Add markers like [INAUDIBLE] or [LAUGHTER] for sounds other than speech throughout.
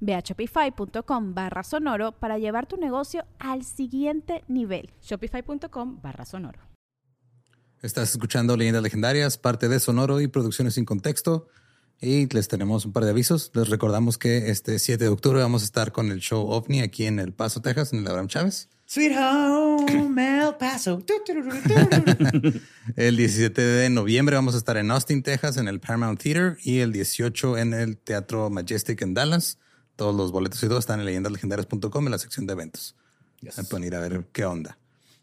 Ve a shopify.com barra sonoro para llevar tu negocio al siguiente nivel. Shopify.com barra sonoro. Estás escuchando Leyendas Legendarias, parte de Sonoro y Producciones sin Contexto. Y les tenemos un par de avisos. Les recordamos que este 7 de octubre vamos a estar con el show OVNI aquí en El Paso, Texas, en el Abraham Chávez. Sweet Home, El Paso. [LAUGHS] [LAUGHS] el 17 de noviembre vamos a estar en Austin, Texas, en el Paramount Theater y el 18 en el Teatro Majestic en Dallas. Todos los boletos y todo están en leyendaslegendarias.com en la sección de eventos. Ya Se pueden ir a ver qué onda.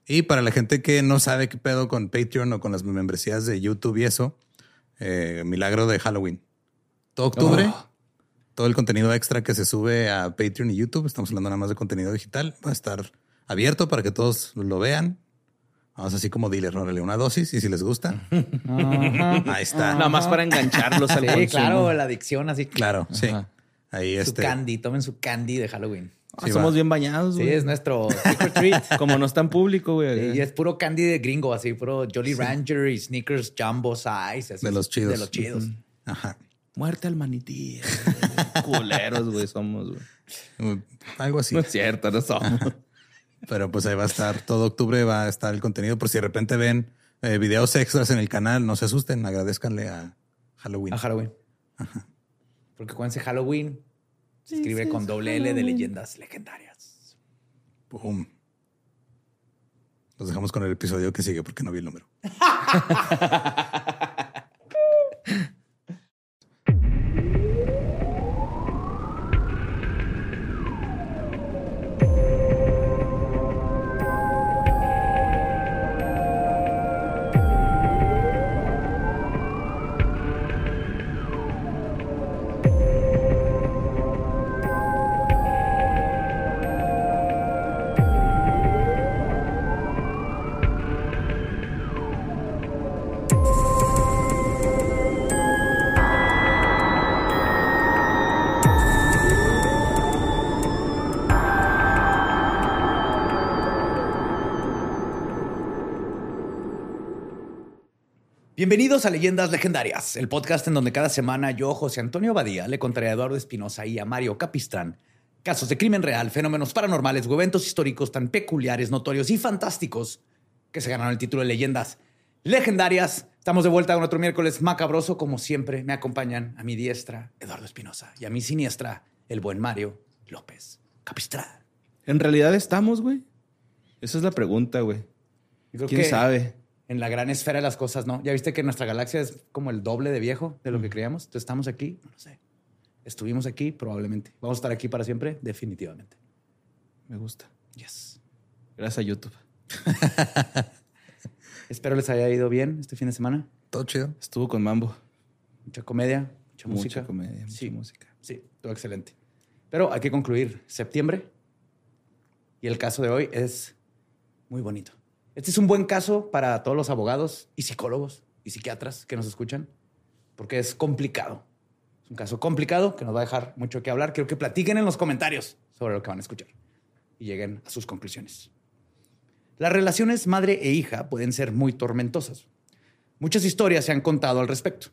Y para la gente que no sabe qué pedo con Patreon o con las membresías de YouTube y eso, eh, Milagro de Halloween. Todo octubre, oh. todo el contenido extra que se sube a Patreon y YouTube, estamos hablando nada más de contenido digital, va a estar abierto para que todos lo vean. Vamos así como dealer, órale, una dosis y si les gusta. Ahí está. Nada más para engancharlos al Sí, claro, la adicción así. Claro, sí. Ahí su este candy, tomen su candy de Halloween. Ah, somos bien bañados, [LAUGHS] güey. Sí, es nuestro secret treat. Como no es tan público, güey. y es puro candy de gringo, así, puro Jolly Rancher y Snickers Jumbo Size. de los chidos. De los chidos. Ajá. Muerte al manití. [LAUGHS] Culeros, güey, somos, güey. Algo así. No es cierto, no somos. [LAUGHS] Pero pues ahí va a estar, todo octubre va a estar el contenido. Por si de repente ven eh, videos extras en el canal, no se asusten, agradezcanle a Halloween. A Halloween. Ajá. Porque cuando Halloween, se escribe con doble L de leyendas legendarias. Boom. Nos dejamos con el episodio que sigue porque no vi el número. [LAUGHS] Bienvenidos a Leyendas Legendarias, el podcast en donde cada semana yo, José Antonio Badía, le contaré a Eduardo Espinosa y a Mario Capistrán casos de crimen real, fenómenos paranormales o eventos históricos tan peculiares, notorios y fantásticos que se ganaron el título de Leyendas Legendarias. Estamos de vuelta con otro miércoles macabroso. Como siempre, me acompañan a mi diestra, Eduardo Espinosa, y a mi siniestra, el buen Mario López Capistrán. ¿En realidad estamos, güey? Esa es la pregunta, güey. ¿Quién sabe? En la gran esfera de las cosas, ¿no? Ya viste que nuestra galaxia es como el doble de viejo de lo que creíamos. Entonces estamos aquí, no sé. Estuvimos aquí, probablemente. Vamos a estar aquí para siempre, definitivamente. Me gusta. Yes. Gracias a YouTube. [LAUGHS] Espero les haya ido bien este fin de semana. Todo chido. Estuvo con Mambo. Mucha comedia, mucha, música. Mucha comedia, mucha música. Sí, todo excelente. Pero hay que concluir septiembre. Y el caso de hoy es muy bonito. Este es un buen caso para todos los abogados y psicólogos y psiquiatras que nos escuchan, porque es complicado. Es un caso complicado que nos va a dejar mucho que hablar. Quiero que platiquen en los comentarios sobre lo que van a escuchar y lleguen a sus conclusiones. Las relaciones madre e hija pueden ser muy tormentosas. Muchas historias se han contado al respecto.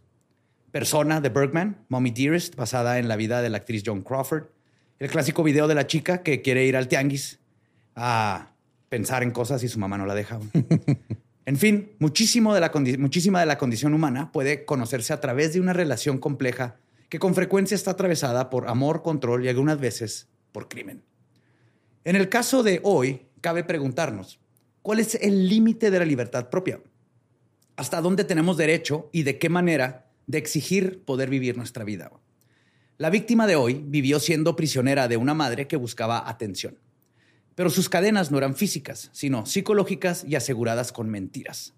Persona de Bergman, Mommy Dearest, basada en la vida de la actriz Joan Crawford. El clásico video de la chica que quiere ir al tianguis a pensar en cosas y su mamá no la deja. [LAUGHS] en fin, muchísimo de la muchísima de la condición humana puede conocerse a través de una relación compleja que con frecuencia está atravesada por amor, control y algunas veces por crimen. En el caso de hoy, cabe preguntarnos, ¿cuál es el límite de la libertad propia? hasta dónde tenemos derecho y de qué manera de exigir poder vivir nuestra vida. La víctima de hoy vivió siendo prisionera de una madre que buscaba atención. Pero sus cadenas no eran físicas, sino psicológicas y aseguradas con mentiras.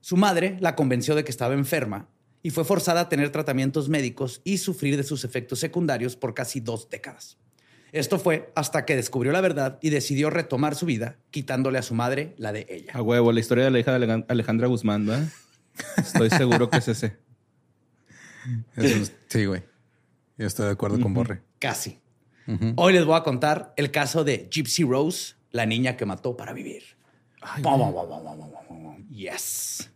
Su madre la convenció de que estaba enferma y fue forzada a tener tratamientos médicos y sufrir de sus efectos secundarios por casi dos décadas. Esto fue hasta que descubrió la verdad y decidió retomar su vida, quitándole a su madre la de ella. A huevo, la historia de la hija de Alejandra Guzmán, ¿verdad? Estoy seguro que es ese. [LAUGHS] sí, güey. Yo estoy de acuerdo con Borre. Casi. Hoy les voy a contar el caso de Gypsy Rose, la niña que mató para vivir. yes.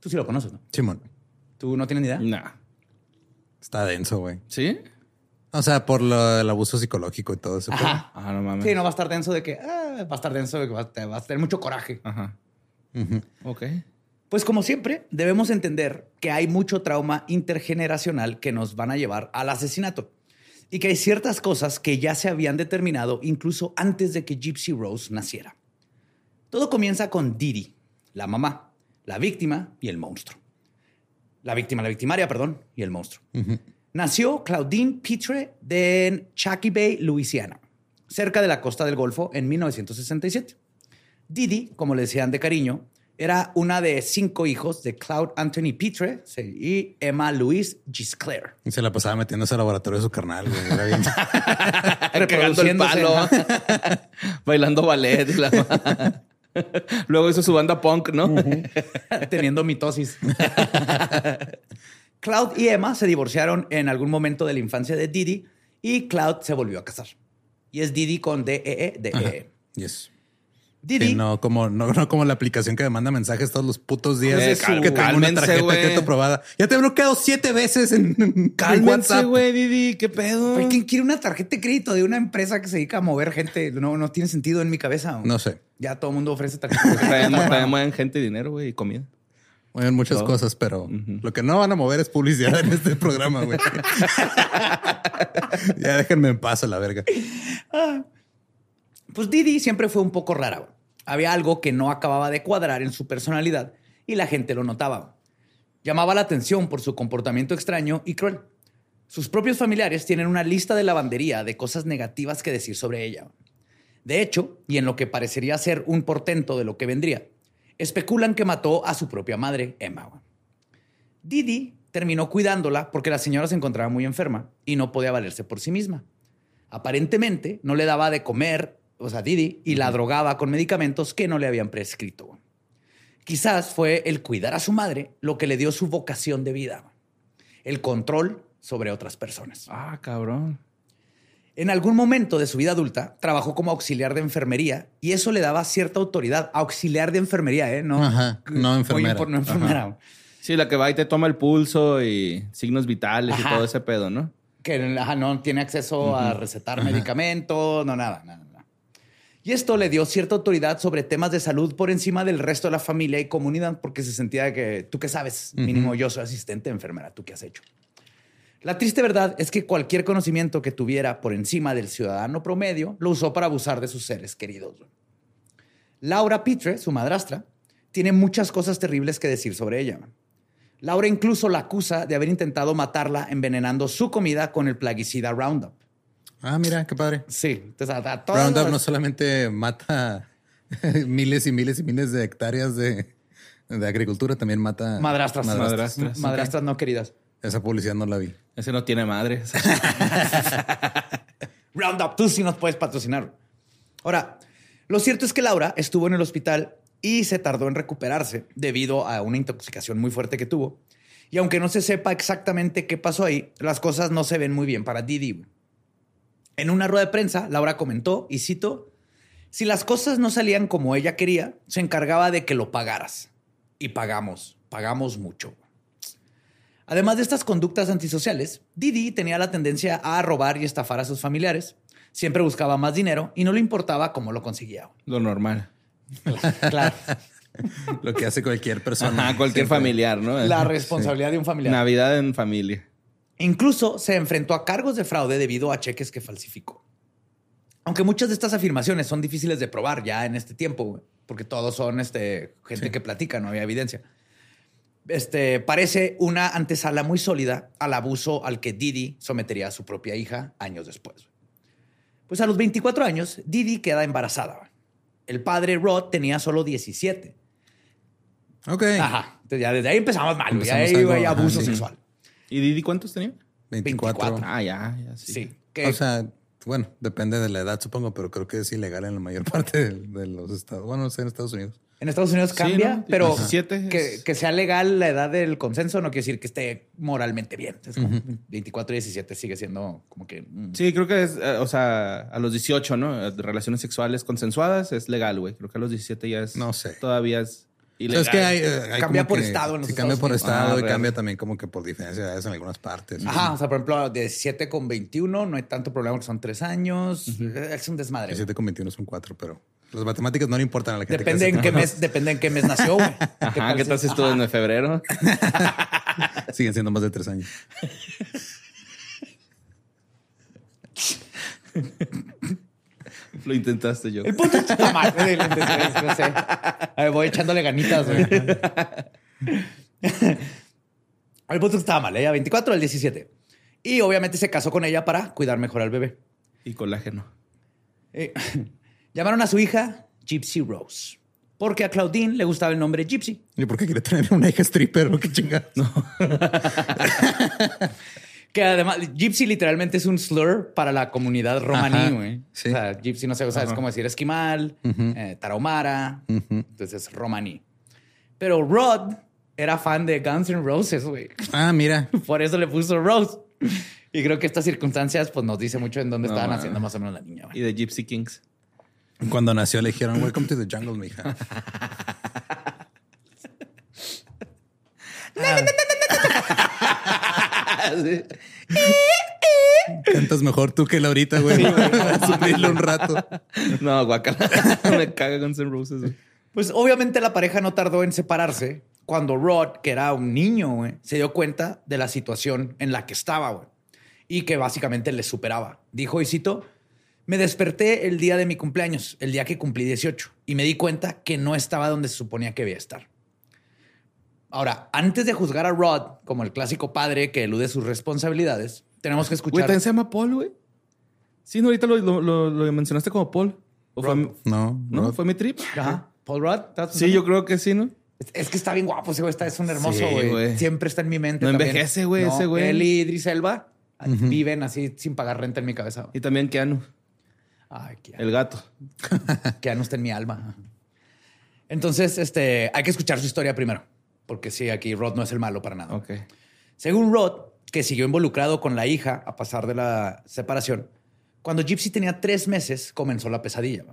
Tú sí lo conoces, ¿no? Simón. ¿Tú no tienes ni idea? No. Está denso, güey. ¿Sí? O sea, por el abuso psicológico y todo eso. Ajá. Ah, no mames. Sí, no va a estar denso de que ah, va a estar denso de que va a, tener mucho coraje. Ajá. Ok. Pues como siempre, debemos entender que hay mucho trauma intergeneracional que nos van a llevar al asesinato y que hay ciertas cosas que ya se habían determinado incluso antes de que Gypsy Rose naciera. Todo comienza con Didi, la mamá, la víctima y el monstruo. La víctima, la victimaria, perdón, y el monstruo. Nació Claudine Pitre de Chucky Bay, Louisiana, cerca de la costa del Golfo en 1967. Didi, como le decían de cariño, era una de cinco hijos de Claude Anthony Pitre y Emma Louise Gisclair. Y se la pasaba metiendo al laboratorio de su carnal. Güey. Era bien... [LAUGHS] el palo. [LAUGHS] bailando ballet. [LAUGHS] Luego hizo su banda punk, ¿no? Teniendo mitosis. Cloud y Emma se divorciaron en algún momento de la infancia de Didi y Cloud se volvió a casar. Y es Didi con D-E-E, D-E-E. Yes. Didi. no, como, no, como la aplicación que me manda mensajes todos los putos días. Es que tengo una tarjeta de crédito aprobada. Ya te he bloqueado siete veces en, Cálmense, güey, Didi. ¿Qué pedo? ¿Quién quiere una tarjeta de crédito de una empresa que se dedica a mover gente? No, no tiene sentido en mi cabeza. No sé. Ya todo el mundo ofrece tarjetas. También mueven gente, dinero, güey, y comida. Mueven muchas cosas, pero lo que no van a mover es publicidad en este programa, güey. [LAUGHS] ya déjenme en paz a la verga. Ah. Pues Didi siempre fue un poco rara. Güey. Había algo que no acababa de cuadrar en su personalidad y la gente lo notaba. Llamaba la atención por su comportamiento extraño y cruel. Sus propios familiares tienen una lista de lavandería de cosas negativas que decir sobre ella. De hecho, y en lo que parecería ser un portento de lo que vendría, especulan que mató a su propia madre, Emma. Didi terminó cuidándola porque la señora se encontraba muy enferma y no podía valerse por sí misma. Aparentemente no le daba de comer o sea, Didi, y la drogaba con medicamentos que no le habían prescrito. Quizás fue el cuidar a su madre lo que le dio su vocación de vida, el control sobre otras personas. Ah, cabrón. En algún momento de su vida adulta trabajó como auxiliar de enfermería y eso le daba cierta autoridad. Auxiliar de enfermería, ¿eh? No, no enfermera. no enfermera. Sí, la que va y te toma el pulso y signos vitales y todo ese pedo, ¿no? Que no tiene acceso a recetar medicamentos, no, nada, nada. Y esto le dio cierta autoridad sobre temas de salud por encima del resto de la familia y comunidad, porque se sentía que tú qué sabes, mínimo yo soy asistente de enfermera, tú qué has hecho. La triste verdad es que cualquier conocimiento que tuviera por encima del ciudadano promedio lo usó para abusar de sus seres queridos. Laura Pitre, su madrastra, tiene muchas cosas terribles que decir sobre ella. Laura incluso la acusa de haber intentado matarla envenenando su comida con el plaguicida Roundup. Ah, mira, qué padre. Sí. Entonces, a, Roundup no solamente mata [LAUGHS] miles y miles y miles de hectáreas de, agricultura, también mata madrastras. Madrastras, madrastras, no queridas. Esa publicidad no la vi. Ese no tiene madre. [LAUGHS] [LAUGHS] Roundup, tú sí nos puedes patrocinar. Ahora, lo cierto es que Laura estuvo en el hospital y se tardó en recuperarse debido a una intoxicación muy fuerte que tuvo. Y aunque no se sepa exactamente qué pasó ahí, las cosas no se ven muy bien para Didi. En una rueda de prensa, Laura comentó, y cito, si las cosas no salían como ella quería, se encargaba de que lo pagaras. Y pagamos, pagamos mucho. Además de estas conductas antisociales, Didi tenía la tendencia a robar y estafar a sus familiares. Siempre buscaba más dinero y no le importaba cómo lo conseguía. Lo normal. Claro. [LAUGHS] lo que hace cualquier persona. cualquier familiar, ¿no? La responsabilidad de un familiar. Navidad en familia. Incluso se enfrentó a cargos de fraude debido a cheques que falsificó. Aunque muchas de estas afirmaciones son difíciles de probar ya en este tiempo, porque todos son este, gente que platica, no había evidencia. este, parece una antesala muy sólida al abuso al que Didi sometería a su propia hija años después. Pues a los 24 años, Didi queda embarazada. El padre Rod tenía solo 17. Ok. Ajá. Entonces ya desde ahí empezamos mal. Ya Empezamos ahí algo, hay ajá, abuso sí. ¿Y Didi cuántos tenía? 24. 24. Ah, ya, ya sí. Sí. Que- O sea, bueno, depende de la edad, supongo, pero creo que es ilegal en la mayor [LAUGHS] parte de, de los estados. Bueno, no sé, en Estados Unidos. en Estados Unidos Sí, cambia, ¿no? pero 17 que, es- que sea legal la edad del consenso no quiere decir que esté moralmente bien. Es como 24 y 17 sigue siendo como que... mm. Sí, creo que es, eh, o sea, a los 18, ¿no? Relaciones sexuales consensuadas es legal, güey. Creo que a los 17 ya es. No sé. Todavía es O sea, ilegal. es que hay, eh, hay Cambia por que- estado en los sí, cambia por Unidos. estado Ah, y real. cambia también como que por diferencia de edades en algunas partes. Ajá, o sea, por ejemplo, de 17 con 21 no hay tanto problema porque son tres años. Es un desmadre. 17 con 21 son 4, pero las matemáticas no le importan a la gente. que Depende hace- en qué mes, depende en qué mes nació, güey. [LAUGHS] Ajá, ¿qué tal si estuvo en febrero? [LAUGHS] Siguen siendo más de 3 años. [LAUGHS] Lo intentaste yo. El punto está mal. No sé. A ver, voy echándole ganitas, güey. [LAUGHS] El punto estaba mal. Ella 24, el 17. Y obviamente se casó con ella para cuidar mejor al bebé. Y colágeno. Eh, [LAUGHS] llamaron a su hija Gypsy Rose. Porque a Claudine le gustaba el nombre Gypsy. ¿Y por qué quiere tener una hija stripper o qué chingada? No. [LAUGHS] Que además, Gypsy literalmente es un slur para la comunidad romaní, güey. sí. O sea, Gypsy no sé, o sea, es como decir esquimal, eh, tarahumara, entonces romaní. Pero Rod era fan de Guns N' Roses, güey. Ah, mira. [LAUGHS] Por eso le puso Rose. Y creo que estas circunstancias, pues nos dice mucho en dónde No, estaban man. haciendo más o menos la niña, güey. Y de Gypsy Kings. Cuando nació le dijeron, welcome to the jungle, mija. [LAUGHS] [LAUGHS] Cantas mejor tú que Laurita, güey. [LAUGHS] Para suplirle un rato. No, guacala. [LAUGHS] Me caga Guns N' Roses, güey. Pues obviamente la pareja no tardó en separarse cuando Rod, que era un niño, güey, se dio cuenta de la situación en la que estaba, güey. Y que básicamente le superaba. Dijo, y cito, me desperté el día de mi cumpleaños, el día que cumplí 18, y me di cuenta que no estaba donde se suponía que debía estar. Ahora, antes de juzgar a Rod como el clásico padre que elude sus responsabilidades, tenemos que Güey, escuchar... ¿también se llama Paul, güey? Sí, no, ahorita lo, lo, lo- lo mencionaste como Paul. ¿O fue, mi- No, ¿No? ¿Fue mi trip? Ajá. Paul Rod. ¿estás Sí, yo creo que sí, ¿no? Es- Es que está bien guapo ese güey, está, es un hermoso Sí, güey. güey. Siempre está en mi mente. No también. envejece, güey, No, ese güey. Él y Idris Elba viven así sin pagar renta en mi cabeza. güey. Y también Keanu, Ay, Keanu. el gato. [LAUGHS] Keanu está en mi alma. Entonces, este, hay que escuchar su historia primero, porque sí, aquí Rod no es el malo para nada. Según Rod, que siguió involucrado con la hija a pasar de la separación, cuando Gypsy tenía tres meses comenzó la pesadilla.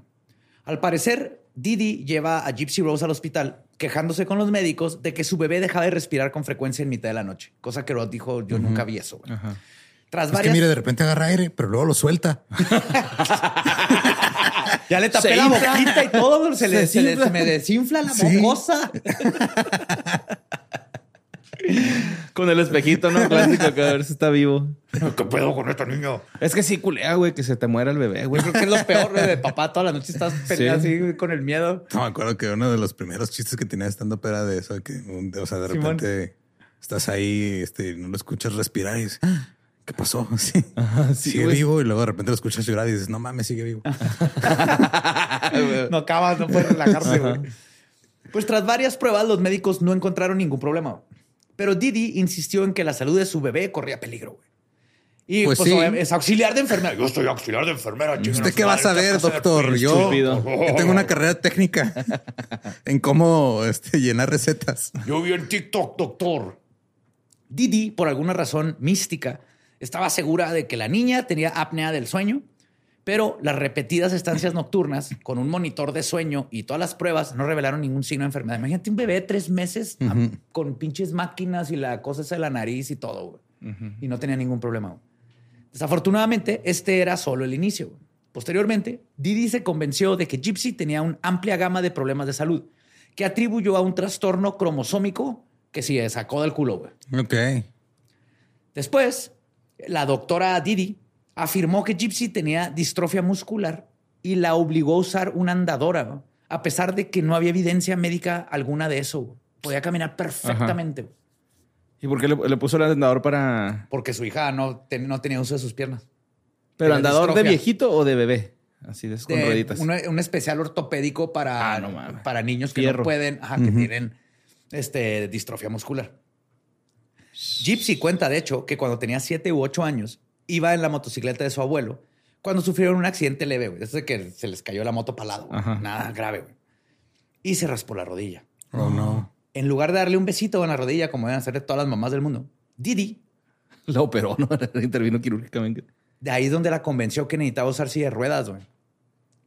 Al parecer, Didi lleva a Gypsy Rose al hospital quejándose con los médicos de que su bebé dejaba de respirar con frecuencia en mitad de la noche, cosa que Rod dijo, yo nunca vi eso. güey". Ajá. Tras Es que varias... mire, de repente agarra aire, pero luego lo suelta. [LAUGHS] ya le tapé Se la infla. boquita y todo, se, le, Se me desinfla la Sí. mocosa. [LAUGHS] Con el espejito, ¿no? Clásico, que a ver si está vivo. ¿Qué pedo con esta niña? Es que sí culea, güey, que se te muera el bebé, güey. Creo que es lo peor güey, de papá. Toda la noche estás peleando Sí. así con el miedo. No, me acuerdo que uno de los primeros chistes que tenía estando era de eso, que, un- o sea, de Simón. repente estás ahí, este, no lo escuchas respirar y dices, "Ah, ¿qué pasó? [LAUGHS] Sí, sí, sigue güey. vivo y luego de repente lo escuchas llorar y dices, no mames, sigue vivo. [LAUGHS] No acabas, no puedes relajarse, güey. Pues tras varias pruebas, los médicos no encontraron ningún problema. Pero Didi insistió en que la salud de su bebé corría peligro, güey. Y pues, Pues sí. es auxiliar de enfermera. Yo soy auxiliar de enfermera. chingue ¿Usted qué va a saber, doctor? Yo, yo tengo una carrera técnica [LAUGHS] en cómo este, llenar recetas. Yo vi en TikTok, doctor. Didi, por alguna razón mística, estaba segura de que la niña tenía apnea del sueño, pero las repetidas estancias nocturnas con un monitor de sueño y todas las pruebas no revelaron ningún signo de enfermedad. Imagínate un bebé de tres meses a- con pinches máquinas y la cosa esa de la nariz y todo, güey. Y no tenía ningún problema. Desafortunadamente, este era solo el inicio. Posteriormente, Didi se convenció de que Gypsy tenía una amplia gama de problemas de salud que atribuyó a un trastorno cromosómico que se sacó del culo. Ok. Después, la doctora Didi afirmó que Gypsy tenía distrofia muscular y la obligó a usar una andadora, ¿no? a pesar de que no había evidencia médica alguna de eso. Podía caminar perfectamente. ¿Y por qué le, le puso el andador para...? Porque su hija no, ten- no tenía uso de sus piernas. ¿Pero andador de viejito o de bebé? Así de, con De rueditas. un, un especial ortopédico para, Ah, no para niños que Fierro. no pueden, ajá, que tienen este, distrofia muscular. Gypsy cuenta, de hecho, que cuando tenía siete u ocho años, iba en la motocicleta de su abuelo cuando sufrieron un accidente leve, güey. Desde que se les cayó la moto para lado, nada grave, güey. Y se raspó la rodilla. Oh, no. En lugar de darle un besito en la rodilla, como deben hacer todas las mamás del mundo, Didi, La operó, ¿no? [LAUGHS] Intervino quirúrgicamente. de ahí es donde la convenció que necesitaba usar silla de ruedas, güey.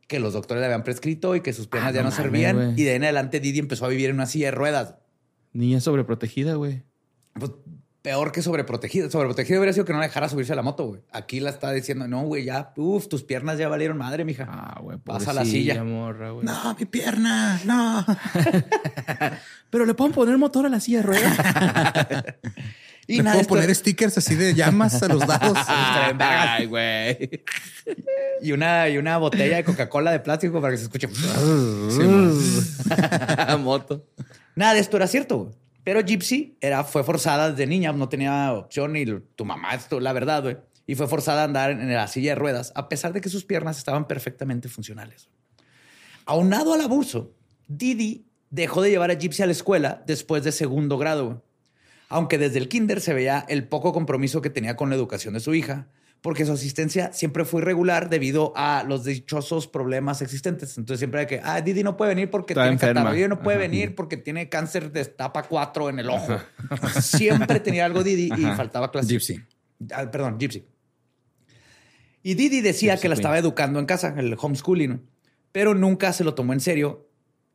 Que los doctores le habían prescrito y que sus piernas Ah, ya no servían. Y de ahí en adelante Didi empezó a vivir en una silla de ruedas. Niña sobreprotegida, güey. Pues, peor que sobreprotegida. Sobreprotegida hubiera sido que no la dejara subirse a la moto, güey. Aquí la está diciendo, no, güey, ya, uff, tus piernas ya valieron madre, mija. Ah, güey. Pasa la silla. morra, güey. No, mi pierna, no. [LAUGHS] Pero le pueden poner motor a la silla de ruedas. [LAUGHS] y ¿Le nada, puedo esto- poner stickers así de llamas a los [LAUGHS] vergas. Ay, güey. y, una, y una botella de Coca-Cola de plástico para que se escuche. Moto. Nada de esto era cierto, güey. Pero Gypsy era, fue forzada desde niña, no tenía opción y tu mamá, esto, la verdad, güey. Y fue forzada a andar en la silla de ruedas, a pesar de que sus piernas estaban perfectamente funcionales. Aunado al abuso, Didi dejó de llevar a Gypsy a la escuela después de segundo grado. Aunque desde el kinder se veía el poco compromiso que tenía con la educación de su hija, porque su asistencia siempre fue irregular debido a los dichosos problemas existentes. Entonces siempre era que, ah, Didi no puede venir porque Está tiene enferma. catarro, Didi no puede Ajá. venir porque tiene cáncer de etapa 4 en el ojo. Siempre tenía algo Didi y Ajá. faltaba clase. Gypsy. Ah, perdón, Gypsy. Y Didi decía Gypsy que la Queen. estaba educando en casa, el homeschooling, pero nunca se lo tomó en serio.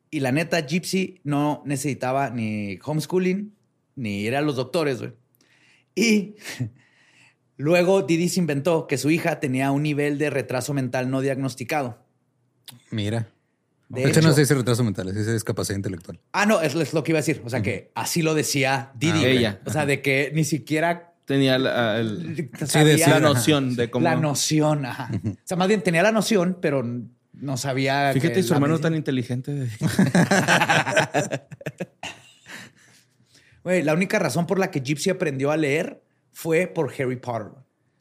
Y la neta, Gypsy no necesitaba ni homeschooling ni ir a los doctores. güey. Y luego Didi se inventó que su hija tenía un nivel de retraso mental no diagnosticado. Mira. De hecho, no se dice retraso mental, se dice discapacidad intelectual. Ah, no, es, es lo que iba a decir. O sea, que así lo decía Didi. Ah, ella. O sea, de que ni siquiera Tenía la, el- sabía decía, la ajá. noción de cómo. la noción. ajá. O sea, más bien tenía la noción, pero no sabía. Fíjate, que su hermano medicina- tan inteligente. [LAUGHS] Güey, la única razón por la que Gypsy aprendió a leer fue por Harry Potter.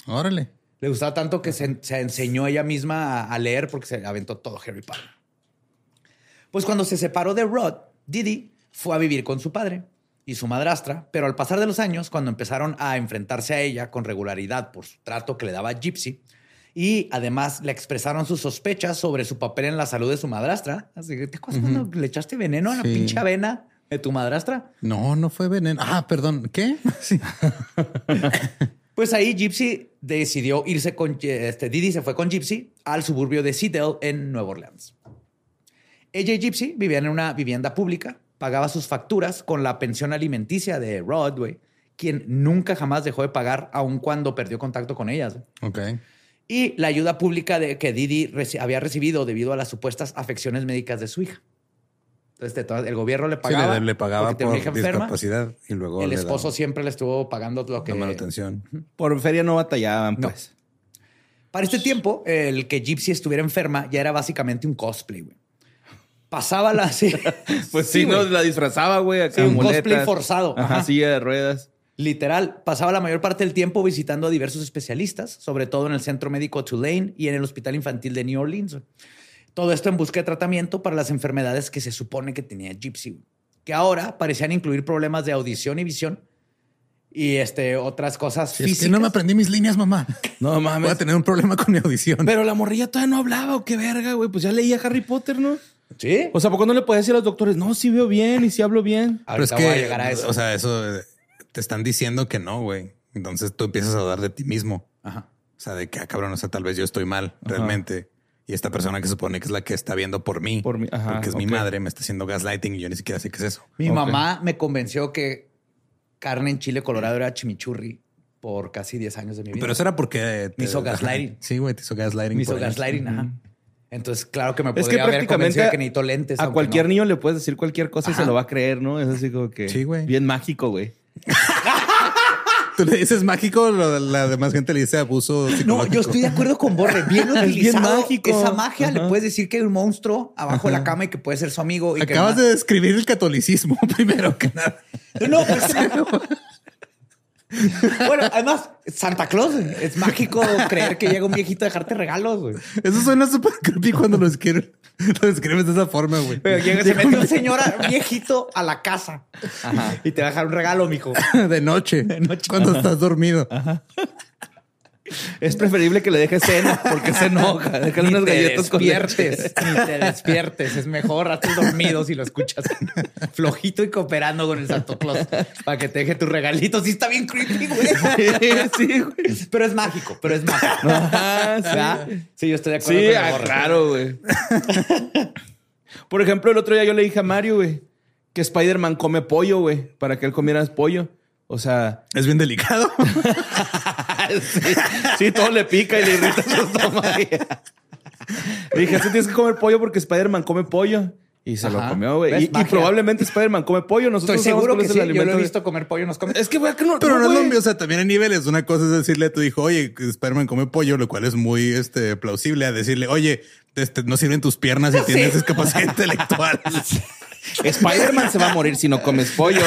Órale. Le gustaba tanto que se, se enseñó ella misma a, a leer porque se aventó todo Harry Potter. Pues cuando se separó de Rod, Didi fue a vivir con su padre y su madrastra, pero al pasar de los años, cuando empezaron a enfrentarse a ella con regularidad por su trato que le daba Gypsy, y además le expresaron sus sospechas sobre su papel en la salud de su madrastra. Así que, ¿te acuerdas cuando le echaste veneno a la Sí. pinche avena de tu madrastra? No, no fue veneno. Ah, perdón. ¿Qué? [LAUGHS] Sí. [LAUGHS] Pues ahí Gypsy decidió irse con este Didi se fue con Gypsy al suburbio de Seattle en Nueva Orleans. Ella y Gypsy vivían en una vivienda pública, pagaba sus facturas con la pensión alimenticia de Rod, güey, quien nunca jamás dejó de pagar aun cuando perdió contacto con ellas. Ok. Y la ayuda pública de que Didi reci- había recibido debido a las supuestas afecciones médicas de su hija. Entonces, de todas- el gobierno le Sí, pagaba. le, le pagaba por hija enferma. discapacidad y luego El le esposo daba siempre le estuvo pagando lo que la manutención. Por feria no batallaban, No. pues. Para este tiempo, el que Gypsy estuviera enferma ya era básicamente un cosplay, güey. Pasaba la... sí. [LAUGHS] Pues sí, no, la disfrazaba, güey. Acá Sí, un muletas. cosplay forzado. Ajá, Ajá. silla de ruedas. Literal, pasaba la mayor parte del tiempo visitando a diversos especialistas, sobre todo en el Centro Médico Tulane y en el Hospital Infantil de New Orleans. Todo esto en busca de tratamiento para las enfermedades que se supone que tenía Gypsy, que ahora parecían incluir problemas de audición y visión y este, otras cosas es físicas. que no me aprendí mis líneas, mamá. [LAUGHS] No Voy mames. a tener un problema con mi audición. Pero la morrilla todavía no hablaba, o qué verga, güey. Pues ya leía Harry Potter, ¿no? Sí. O sea, ¿por qué no le podía decir a los doctores? No, sí veo bien y sí hablo bien. Pero es que, voy a llegar a eso. o sea, eso eh, te están diciendo que no, güey. Entonces tú empiezas a dudar de ti mismo. Ajá. O sea, de que, ah, cabrón, o sea, tal vez yo estoy mal realmente. Y esta persona que se supone que es la que está viendo por mí, Por mí, ajá, porque es mi madre, me está haciendo gaslighting y yo ni siquiera sé qué es eso. Mi mamá me convenció que carne en chile colorado era chimichurri por casi 10 años de mi vida. Pero eso era porque... Me hizo gaslighting. Sí, güey, te hizo gaslighting. me hizo gaslighting, ajá. Entonces, claro que me Es que podría haber prácticamente convencido de que necesito lentes. A cualquier no. niño le puedes decir cualquier cosa y Ajá. se lo va a creer, ¿no? Es así como que Sí, güey. bien mágico, güey. [LAUGHS] Tú le dices mágico, la demás gente le dice abuso No, yo estoy de acuerdo con Borre. Bien [LAUGHS] utilizado esa magia. Le puedes decir que hay un monstruo abajo de la cama y que puede ser su amigo. Y Acabas de describir el catolicismo [LAUGHS] primero que nada. No, pues, [LAUGHS] [LAUGHS] bueno, además, Santa Claus es mágico creer que llega un viejito a dejarte regalos, güey. Eso suena súper creepy cuando lo escribes, lo escribes de esa forma, güey. Pero llega, se mete un señor viejito a la casa y te va a dejar un regalo, mijo. [LAUGHS] De noche. De noche. Cuando estás dormido. Ajá. Es preferible que le dejes cena porque se enoja. Déjale unas galletas con leche. Ni te despiertes. Es mejor hazte dormido si lo escuchas flojito y cooperando con el Santo Claus para que te deje tus regalitos. Sí, está bien creepy, güey. Sí, güey. Pero es mágico, pero es mágico. sí. sí. yo estoy de acuerdo. Sí, ah, claro, güey. Por ejemplo, el otro día yo le dije a Mario, güey, que Spider-Man come pollo, güey, para que él comiera pollo. O sea, es bien delicado. [LAUGHS] sí, todo le pica y le irrita su estómago. dije, sí tienes que comer pollo porque Spider-Man come pollo. Y se lo comió, güey. Y, probablemente Spider-Man come pollo. Nosotros Estoy seguro que sí. Yo lo he visto comer pollo. Nos come. Es que, güey, que no. Pero no, es lo mismo. O sea, también hay niveles. Una cosa es decirle a tu hijo, oye, Spider-Man come pollo, lo cual es muy este, plausible. A decirle, oye, este, no sirven tus piernas y [LAUGHS] tienes discapacidad intelectual. [LAUGHS] Spider-Man se va a morir si no comes pollo.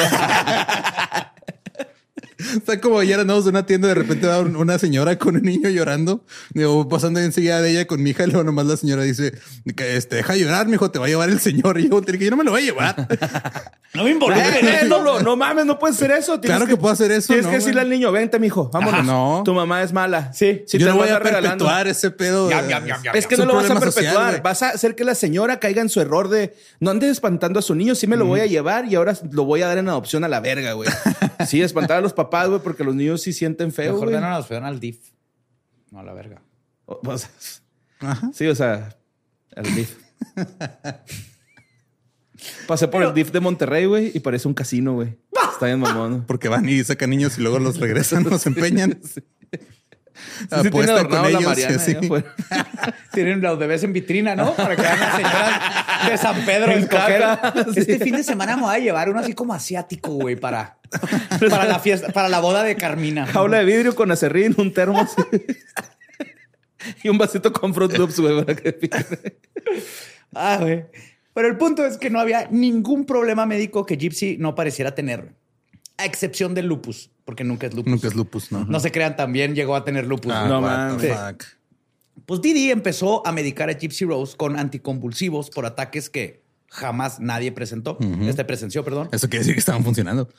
Está como ayer andamos en una tienda, de repente va una señora con un niño llorando, digo, pasando enseguida de ella con mi hija, y luego nomás la señora dice, este, deja llorar, mi hijo, te va a llevar el señor. Y yo, que yo no me lo voy a llevar. no me involucres. Eh, no, no, mames, no puedes hacer eso. claro que, puedo hacer eso. Tienes que decirle al niño, vente, mijo, vámonos. no. Tu mamá es mala. Sí. Si yo no voy a perpetuar ese pedo. es que no lo vas a perpetuar. vas a hacer que la señora caiga en su error de no andes espantando a su niño. Sí me lo voy a llevar y ahora lo voy a dar en adopción a la verga, güey. [LAUGHS] Sí, espantar a los papás, güey, porque los niños sí sienten feo. Mejor no los al DIF. No a la verga. Sí, o sea, al DIF. Pasé por el DIF de Monterrey, güey, y parece un casino, güey. Está bien mamón. [LAUGHS] Porque van y sacan niños y luego los regresan, [LAUGHS] los empeñan. Sí, Apuesta con ellos. Mariana, sí. [LAUGHS] Tienen los bebés en vitrina, ¿no? Para que vean las señoras de San Pedro en Este fin de semana me voy a llevar uno así como asiático, güey, para, [LAUGHS] para la fiesta, para la boda de Carmina. Jaula de vidrio con acerrín, un termo [LAUGHS] y un vasito con Fruit Loops, güey, para que Ah, güey. Pero el punto es que no había ningún problema médico que Gypsy no pareciera tener, a excepción del lupus, porque nunca es lupus. Nunca es lupus, no. No se crean, también llegó a tener lupus. Ah, no, man. Pues Didi empezó a medicar a Gypsy Rose con anticonvulsivos por ataques que jamás nadie presentó. Este presenció, perdón. Eso quiere decir que estaban funcionando. [LAUGHS] [LAUGHS]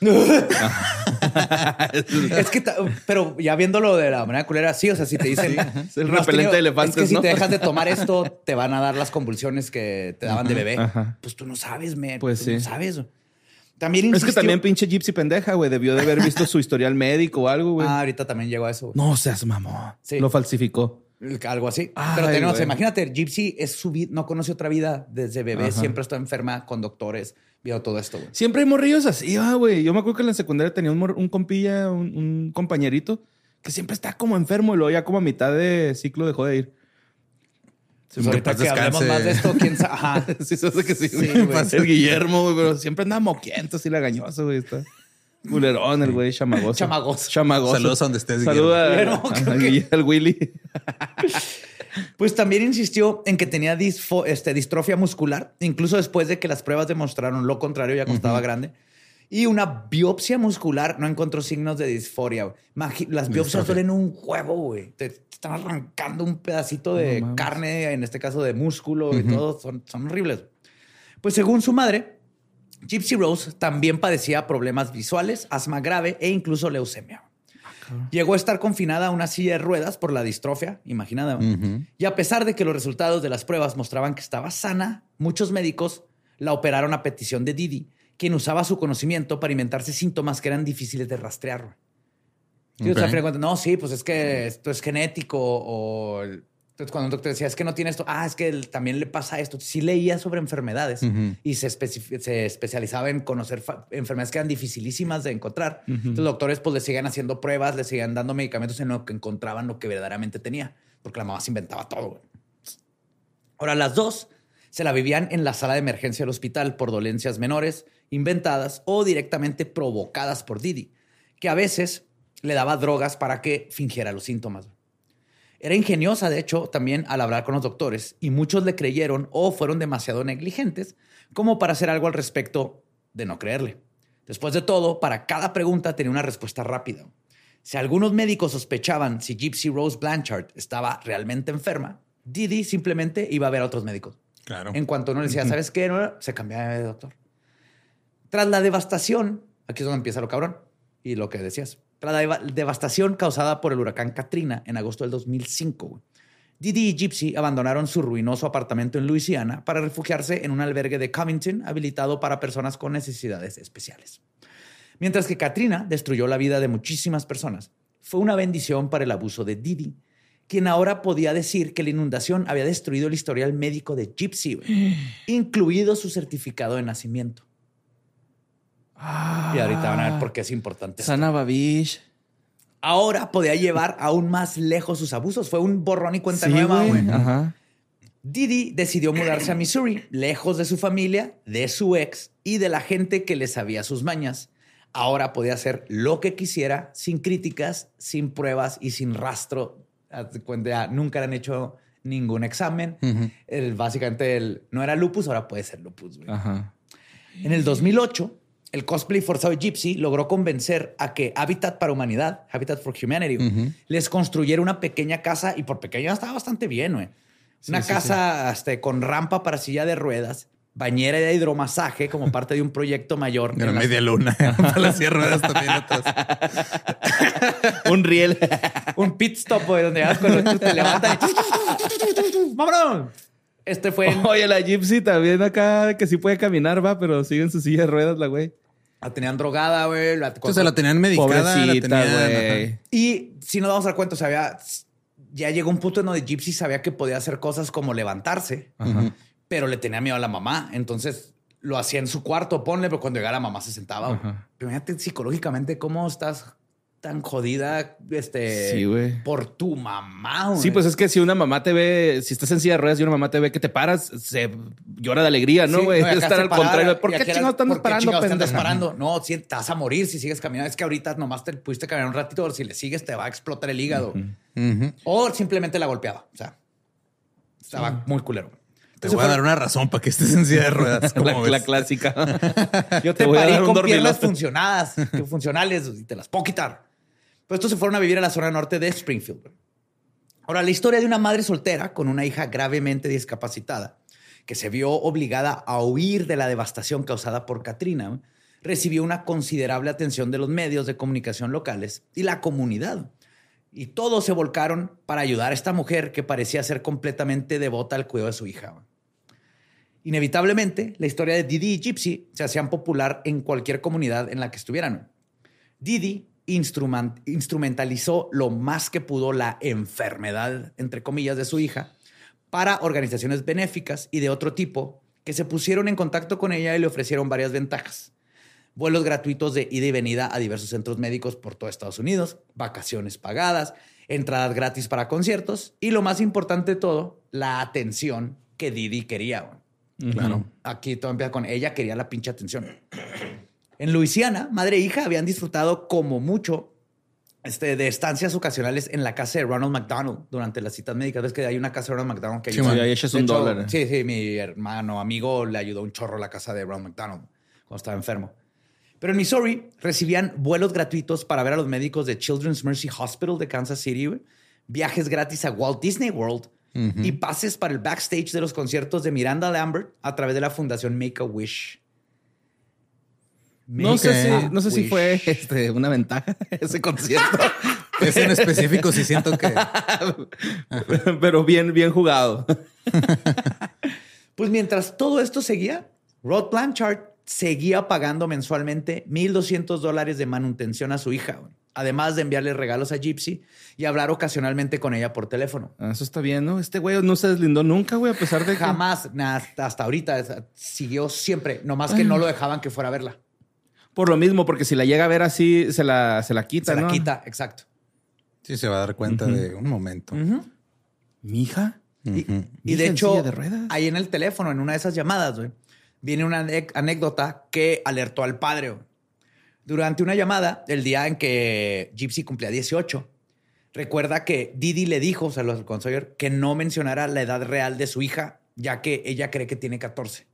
es que, pero ya viéndolo de la manera culera, sí, o sea, si te dicen el repelente de elefantes, es que si te dejas de tomar [LAUGHS] esto, te van a dar las convulsiones que te daban de bebé. Pues tú no sabes, me. Pues sí. no sabes. También Es que también pinche Gypsy pendeja, güey. Debió de haber visto su historial médico o algo, güey. Ah, ahorita también llegó a eso. No seas mamón. Sí. Lo falsificó. Algo así. Pero tenemos, imagínate, Gypsy es su vida, no conoce otra vida desde bebé, siempre está enferma con doctores, vio todo esto. Siempre hay morrillos así, güey. Yo me acuerdo que en la secundaria tenía un, compilla, un, compañerito, que siempre está como enfermo y luego ya como a mitad de ciclo dejó de ir. Pues ahorita que hablemos más de esto, quién sabe. [LAUGHS] Ajá. sí, hace que sí. sí el Guillermo, güey, pero siempre anda moquiento, así lagañoso, güey. Está. Culerón, el güey chamagoso. Chamagoso. Chamagoso. Saludos a donde estés. Saluda al Willy. [LAUGHS] Pues también insistió en que tenía este, distrofia muscular, incluso después de que las pruebas demostraron lo contrario, ya costaba grande. Y una biopsia muscular no encontró signos de disforia. Las biopsias duelen un huevo, güey. Te están arrancando un pedacito de carne, en este caso de músculo y todo. Son, son horribles. Pues según su madre, Gypsy Rose también padecía problemas visuales, asma grave e incluso leucemia. Llegó a estar confinada a una silla de ruedas por la distrofia, imaginada. Y a pesar de que los resultados de las pruebas mostraban que estaba sana, muchos médicos la operaron a petición de Didi, quien usaba su conocimiento para inventarse síntomas que eran difíciles de rastrear. no, sí, pues es que esto es genético o entonces, cuando un doctor decía, es que no tiene esto, ah, es que también le pasa esto. Sí leía sobre enfermedades y se, se, especializaba en conocer enfermedades que eran dificilísimas de encontrar. Entonces, los doctores pues le seguían haciendo pruebas, le seguían dando medicamentos en lo que encontraban lo que verdaderamente tenía, porque la mamá se inventaba todo. Ahora, las dos se la vivían en la sala de emergencia del hospital por dolencias menores, inventadas o directamente provocadas por Didi, que a veces le daba drogas para que fingiera los síntomas. Era ingeniosa, de hecho, también al hablar con los doctores, y muchos le creyeron o fueron demasiado negligentes como para hacer algo al respecto de no creerle. Después de todo, para cada pregunta tenía una respuesta rápida. Si algunos médicos sospechaban si Gypsy Rose Blanchard estaba realmente enferma, Didi simplemente iba a ver a otros médicos. Claro. En cuanto uno le decía, ¿sabes qué? No, se cambiaba de doctor. Tras la devastación, aquí es donde empieza lo cabrón y lo que decías. Tras la devastación causada por el huracán Katrina en agosto del 2005, Didi y Gypsy abandonaron su ruinoso apartamento en Luisiana para refugiarse en un albergue de Covington habilitado para personas con necesidades especiales. Mientras que Katrina destruyó la vida de muchísimas personas, fue una bendición para el abuso de Didi, quien ahora podía decir que la inundación había destruido el historial médico de Gypsy, [GASPS] incluido su certificado de nacimiento. Y ahorita van a ver por qué es importante. Sana Babish ahora podía llevar aún más lejos sus abusos. Fue un borrón y cuenta nueva, güey. Didi decidió mudarse a Missouri, lejos de su familia, de su ex y de la gente que le sabía sus mañas. Ahora podía hacer lo que quisiera, sin críticas, sin pruebas y sin rastro. Nunca le han hecho ningún examen. básicamente el, no era lupus, ahora puede ser lupus. En el 2008, el cosplay forzado de Gypsy logró convencer a que Habitat para Humanidad, Habitat for Humanity, les construyera una pequeña casa y por pequeña estaba bastante bien, güey. Una casa Este, con rampa para silla de ruedas, bañera de hidromasaje como parte de un proyecto mayor. Era media luna. [LAUGHS] para las ruedas también [LAUGHS] un riel. [LAUGHS] un pit stop, güey, donde vas con los te levantan y... ¡Vámonos! Este fue. Oye, la Gypsy también acá que sí puede caminar, va, pero sigue en su silla de ruedas la güey. La tenían drogada, güey. La, sea, la tenían medicada. Pobrecita, güey. Y si nos damos a dar cuenta, sabía, ya llegó un punto en donde Gypsy sabía que podía hacer cosas como levantarse, pero le tenía miedo a la mamá. Entonces lo hacía en su cuarto, ponle, pero cuando llegaba la mamá se sentaba. Imagínate psicológicamente cómo estás tan jodida este, por tu mamá. Sí, pues es que si una mamá te ve, si estás en silla de ruedas y una mamá te ve que te paras, se llora de alegría, ¿no, güey? estar al contrario. ¿Por qué chingados están disparando? No, si, te vas a morir si sigues caminando. Es que ahorita nomás te pudiste caminar un ratito, si le sigues te va a explotar el hígado. O simplemente la golpeaba. O sea, estaba muy culero. Te voy a dar una razón para que estés en silla de ruedas. [LAUGHS] Como la, clásica. [LAUGHS] Yo te, voy a dar con piernas funcionadas, funcionales, y te las puedo quitar. Pues estos se fueron a vivir a la zona norte de Springfield. Ahora, la historia de una madre soltera con una hija gravemente discapacitada que se vio obligada a huir de la devastación causada por Katrina, recibió una considerable atención de los medios de comunicación locales y la comunidad. Y todos se volcaron para ayudar a esta mujer que parecía ser completamente devota al cuidado de su hija. Inevitablemente, la historia de Didi y Gypsy se hacían popular en cualquier comunidad en la que estuvieran. Didi instrumentalizó lo más que pudo la enfermedad, entre comillas, de su hija para organizaciones benéficas y de otro tipo que se pusieron en contacto con ella y le ofrecieron varias ventajas. Vuelos gratuitos de ida y venida a diversos centros médicos por todo Estados Unidos, vacaciones pagadas, entradas gratis para conciertos y lo más importante de todo, la atención que Didi quería. Claro. Aquí todo empieza con ella quería la pinche atención. En Luisiana, madre e hija habían disfrutado como mucho este, de estancias ocasionales en la casa de Ronald McDonald durante las citas médicas. Ves que hay una casa de Ronald McDonald que sí, ahí echas un dólar. Sí, sí, mi hermano, amigo, le ayudó un chorro a la casa de Ronald McDonald cuando estaba enfermo. Pero en Missouri recibían vuelos gratuitos para ver a los médicos de Children's Mercy Hospital de Kansas City, viajes gratis a Walt Disney World y pases para el backstage de los conciertos de Miranda Lambert a través de la fundación Make a Wish. No sé, si, no sé si fue este, una ventaja [LAUGHS] ese concierto. [LAUGHS] es en específico, sí siento que. [LAUGHS] Pero bien, bien jugado. pues mientras todo esto seguía, Rod Blanchard seguía pagando mensualmente 1.200 dólares de manutención a su hija, además de enviarle regalos a Gypsy y hablar ocasionalmente con ella por teléfono. Ah, eso está bien, ¿no? Este güey no se deslindó nunca, güey, a pesar de Jamás, hasta ahorita, siguió siempre, nomás que no lo dejaban que fuera a verla. Por lo mismo, porque si la llega a ver así, se la, se la quita, Se la quita, exacto. Sí, se va a dar cuenta de un momento. ¿Mi hija? Y, de hecho, ahí en el teléfono, en una de esas llamadas, viene una anécdota que alertó al padre. Durante una llamada, el día en que Gypsy cumplía 18, recuerda que Didi le dijo, o sea, los que no mencionara la edad real de su hija, ya que ella cree que tiene 14.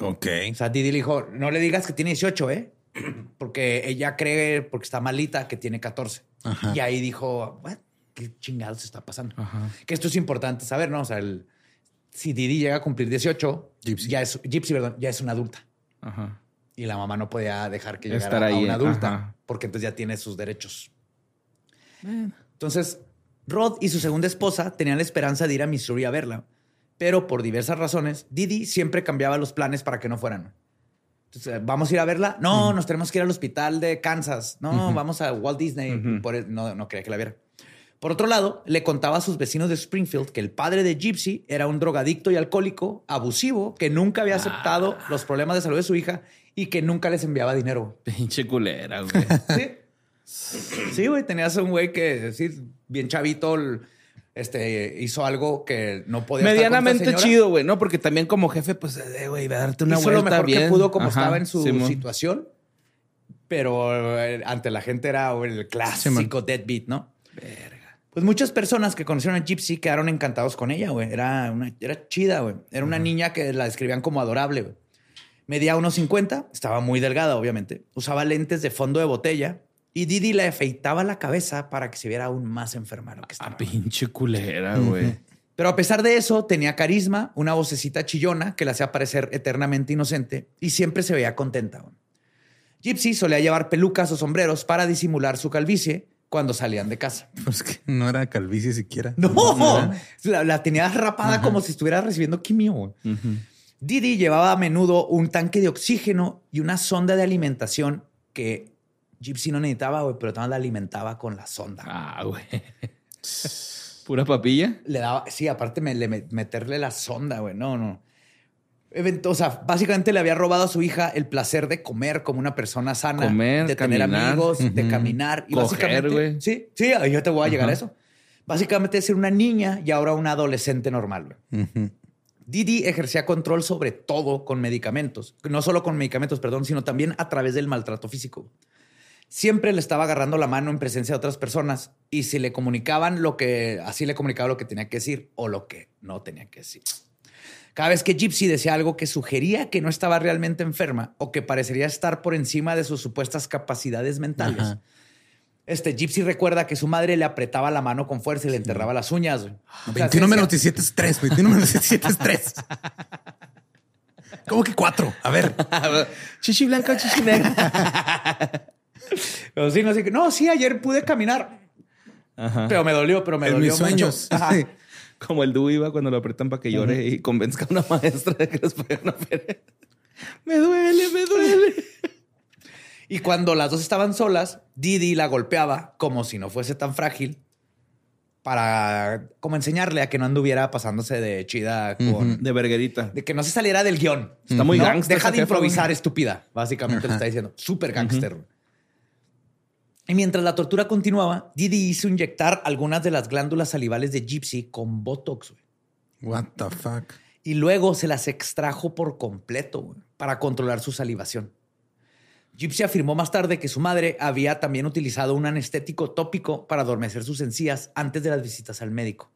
Ok. O sea, Didi le dijo, no le digas que tiene 18, ¿eh? [CLEARS THROAT] Porque ella cree, porque está malita, que tiene 14. Ajá. Y ahí dijo, "What? ¿qué chingados está pasando? Que esto es importante saber, ¿no? O sea, el- si Didi llega a cumplir 18, Gypsy. Ya es, Gypsy, perdón, ya es una adulta. Ajá. Y la mamá no podía dejar que llegara Estar a ahí, una adulta, ajá. porque entonces ya tiene sus derechos. Entonces, Rod y su segunda esposa tenían la esperanza de ir a Missouri a verla, pero por diversas razones, Didi siempre cambiaba los planes para que no fueran. Entonces, ¿vamos a ir a verla? No, nos tenemos que ir al hospital de Kansas. No, vamos a Walt Disney. Por eso no, no quería que la viera. Por otro lado, le contaba a sus vecinos de Springfield que el padre de Gypsy era un drogadicto y alcohólico, abusivo, que nunca había aceptado los problemas de salud de su hija y que nunca les enviaba dinero. Pinche culera, güey. [LAUGHS] Sí. Sí, güey, tenías un güey que, sí, bien chavito, el- este, hizo algo que no podía Medianamente chido, güey, ¿no? Porque también como jefe, pues, eh, güey, va a darte una hizo vuelta lo mejor bien. que pudo como Ajá, estaba en su situación, pero eh, ante la gente era el clásico deadbeat, ¿no? Pues muchas personas que conocieron a Gypsy quedaron encantados con ella, güey. Era, una, era chida, güey. Era una niña que la describían como adorable, güey. Medía unos 50, estaba muy delgada, obviamente. Usaba lentes de fondo de botella y Didi le afeitaba la cabeza para que se viera aún más enferma lo que estaba. Ah, pinche culera, güey. Pero a pesar de eso, tenía carisma, una vocecita chillona que la hacía parecer eternamente inocente y siempre se veía contenta. Gypsy solía llevar pelucas o sombreros para disimular su calvicie cuando salían de casa. [LAUGHS] Pues que no era calvicie siquiera. No, la, la tenía rapada como si estuviera recibiendo quimio. Didi llevaba a menudo un tanque de oxígeno y una sonda de alimentación que Gypsy no necesitaba, güey, pero también la alimentaba con la sonda. Ah, güey. Pura papilla. Le daba, sí, aparte me, le, meterle la sonda, güey. No, no. O sea, básicamente le había robado a su hija el placer de comer como una persona sana, Comer, de tener amigos, de caminar y Coger, básicamente, güey. sí, sí, yo te voy a llegar a eso. Básicamente de ser una niña y ahora una adolescente normal. güey. Didi ejercía control sobre todo con medicamentos, no solo con medicamentos, perdón, sino también a través del maltrato físico. Siempre le estaba agarrando la mano en presencia de otras personas y si le comunicaban lo que, así le comunicaba lo que tenía que decir o lo que no tenía que decir. Cada vez que Gypsy decía algo que sugería que no estaba realmente enferma o que parecería estar por encima de sus supuestas capacidades mentales, Ajá. este Gypsy recuerda que su madre le apretaba la mano con fuerza y le enterraba las uñas. güey. O sea, 21 sí menos decía- 17 es 3, 21 menos 17 es 3. [LAUGHS] ¿Cómo que 4? [LAUGHS] A ver. Chichi blanca, chichi negra. [LAUGHS] Pero sí, no sé qué. No, sí, ayer pude caminar. Ajá. Pero me dolió, pero me En dolió mis mucho. sueños. Ajá. Sí. Como el dúo iba cuando lo apretan para que llore y convenzca a una maestra de que les pueden feria. Me duele, me duele. Y cuando las dos estaban solas, Didi la golpeaba como si no fuese tan frágil para como enseñarle a que no anduviera pasándose de chida con... De verguerita. De que no se saliera del guion. Está muy ¿no? gangster Deja de improvisar, estúpida. Básicamente le está diciendo. Súper gangster. Y mientras la tortura continuaba, Didi hizo inyectar algunas de las glándulas salivales de Gypsy con Botox. güey. What the fuck? y luego se las extrajo por completo güey, para controlar su salivación. Gypsy afirmó más tarde que su madre había también utilizado un anestético tópico para adormecer sus encías antes de las visitas al médico.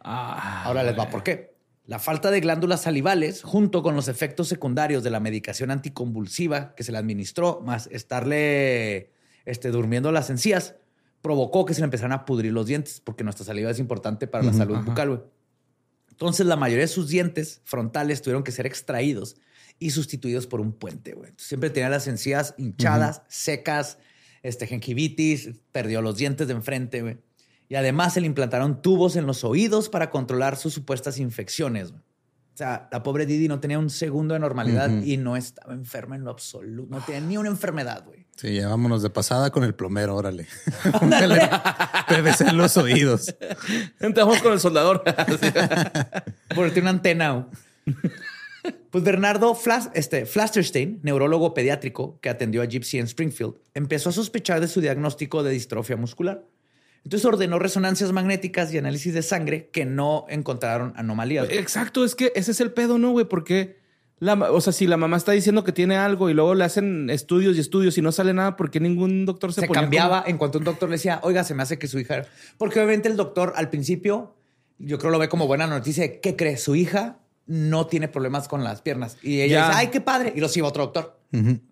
Ah, Ahora les va por qué. La falta de glándulas salivales, junto con los efectos secundarios de la medicación anticonvulsiva que se le administró, más estarle este, durmiendo las encías, provocó que se le empezaran a pudrir los dientes, porque nuestra saliva es importante para la salud bucal. güey. Entonces, la mayoría de sus dientes frontales tuvieron que ser extraídos y sustituidos por un puente. güey. Siempre tenía las encías hinchadas, secas, este, gingivitis, perdió los dientes de enfrente. güey. Y además se le implantaron tubos en los oídos para controlar sus supuestas infecciones. güey. O sea, la pobre Didi no tenía un segundo de normalidad y no estaba enferma en lo absoluto. No tenía ni una enfermedad, güey. Sí, ya vámonos de pasada con el plomero, órale. [LAUGHS] Póngale PVC en los oídos. Entramos con el soldador. [LAUGHS] [LAUGHS] Ponerte una antena. Pues Bernardo Flas- este, Flasterstein, neurólogo pediátrico que atendió a Gypsy en Springfield, empezó a sospechar de su diagnóstico de distrofia muscular. Entonces ordenó resonancias magnéticas y análisis de sangre que no encontraron anomalías. Exacto, es que ese es el pedo, ¿no, güey? Porque o sea, si la mamá está diciendo que tiene algo y luego le hacen estudios y estudios y no sale nada porque ningún doctor se, se cambiaba en cuanto un doctor le decía, oiga, se me hace que su hija. Porque obviamente el doctor al principio, yo creo lo ve como buena noticia. ¿Qué cree? Su hija no tiene problemas con las piernas. Y ella dice, ay, qué padre. Y lo sigue otro doctor.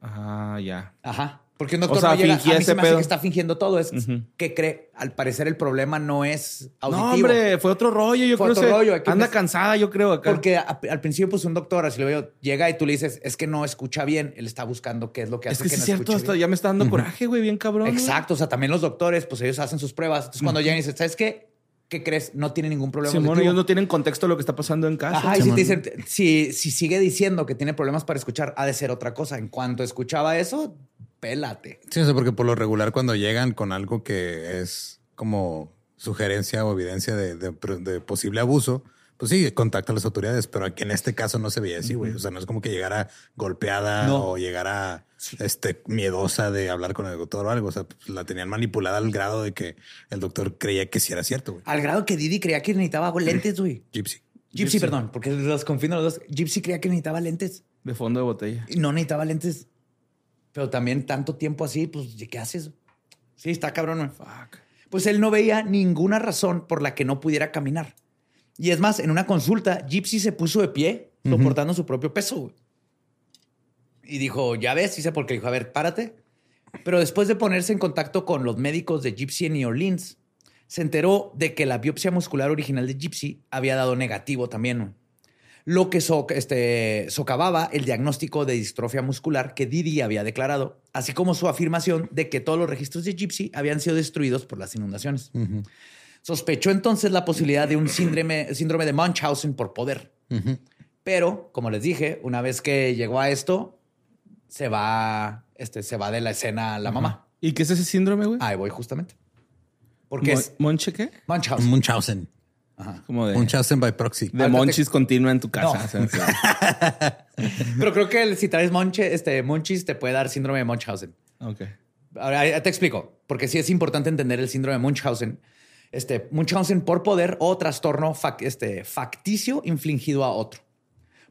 Ah, ya. Ajá. Porque un doctor no llega, a mí se me hace que está fingiendo todo. Es que cree, al parecer el problema no es auditivo. No, hombre, fue otro rollo. Yo fue creo otro rollo. anda cansada, yo creo. Acá. Porque al principio, pues un doctor, así lo veo, llega y tú le dices, es que no escucha bien. Él está buscando qué es lo que hace es que, es cierto, hasta ya me está dando coraje, güey, bien cabrón. Exacto. O sea, también los doctores, pues ellos hacen sus pruebas. Entonces, cuando llegan y dicen, ¿sabes qué? ¿Qué crees? No tiene ningún problema. Simón, ellos no tienen contexto de lo que está pasando en casa. Ajá, y si te dicen, si, si sigue diciendo que tiene problemas para escuchar, ha de ser otra cosa. En cuanto escuchaba eso, pélate. Sí, o porque por lo regular cuando llegan con algo que es como sugerencia o evidencia de, posible abuso, pues sí, contacta a las autoridades, pero aquí en este caso no se veía así, güey. O sea, no es como que llegara golpeada o llegara este, miedosa de hablar con el doctor o algo. O sea, pues, la tenían manipulada al grado de que el doctor creía que sí era cierto, güey. Al grado que Didi creía que necesitaba [CLEARS THROAT] lentes, güey. Gypsy. Gypsy. perdón, porque los confino los dos. Gypsy creía que necesitaba lentes. De fondo de botella. Y no necesitaba lentes. Pero también tanto tiempo así, pues, ¿qué haces? Sí, está cabrón. Fuck. Pues él no veía ninguna razón por la que no pudiera caminar. Y es más, en una consulta, Gypsy se puso de pie, soportando su propio peso. Y dijo, ya ves, hice porque dijo, a ver, párate. Pero después de ponerse en contacto con los médicos de Gypsy en New Orleans, se enteró de que la biopsia muscular original de Gypsy había dado negativo también lo que este, socavaba el diagnóstico de distrofia muscular que Didi había declarado, así como su afirmación de que todos los registros de Gypsy habían sido destruidos por las inundaciones. Sospechó entonces la posibilidad de un síndrome, síndrome de Munchausen por poder. Pero, como les dije, una vez que llegó a esto, se va, este, se va de la escena la mamá. ¿Y qué es ese síndrome, güey? Ahí voy justamente. Porque es... ¿Monche qué? Munchausen. Munchausen. Como de. Munchausen by proxy. De Monchis continua en tu casa. [LAUGHS] Pero creo que si traes Monche, este, Monchis te puede dar síndrome de Munchausen. Ok. Ahora te explico, porque sí es importante entender el síndrome de Munchausen. Este, Munchausen por poder o trastorno este, facticio infligido a otro.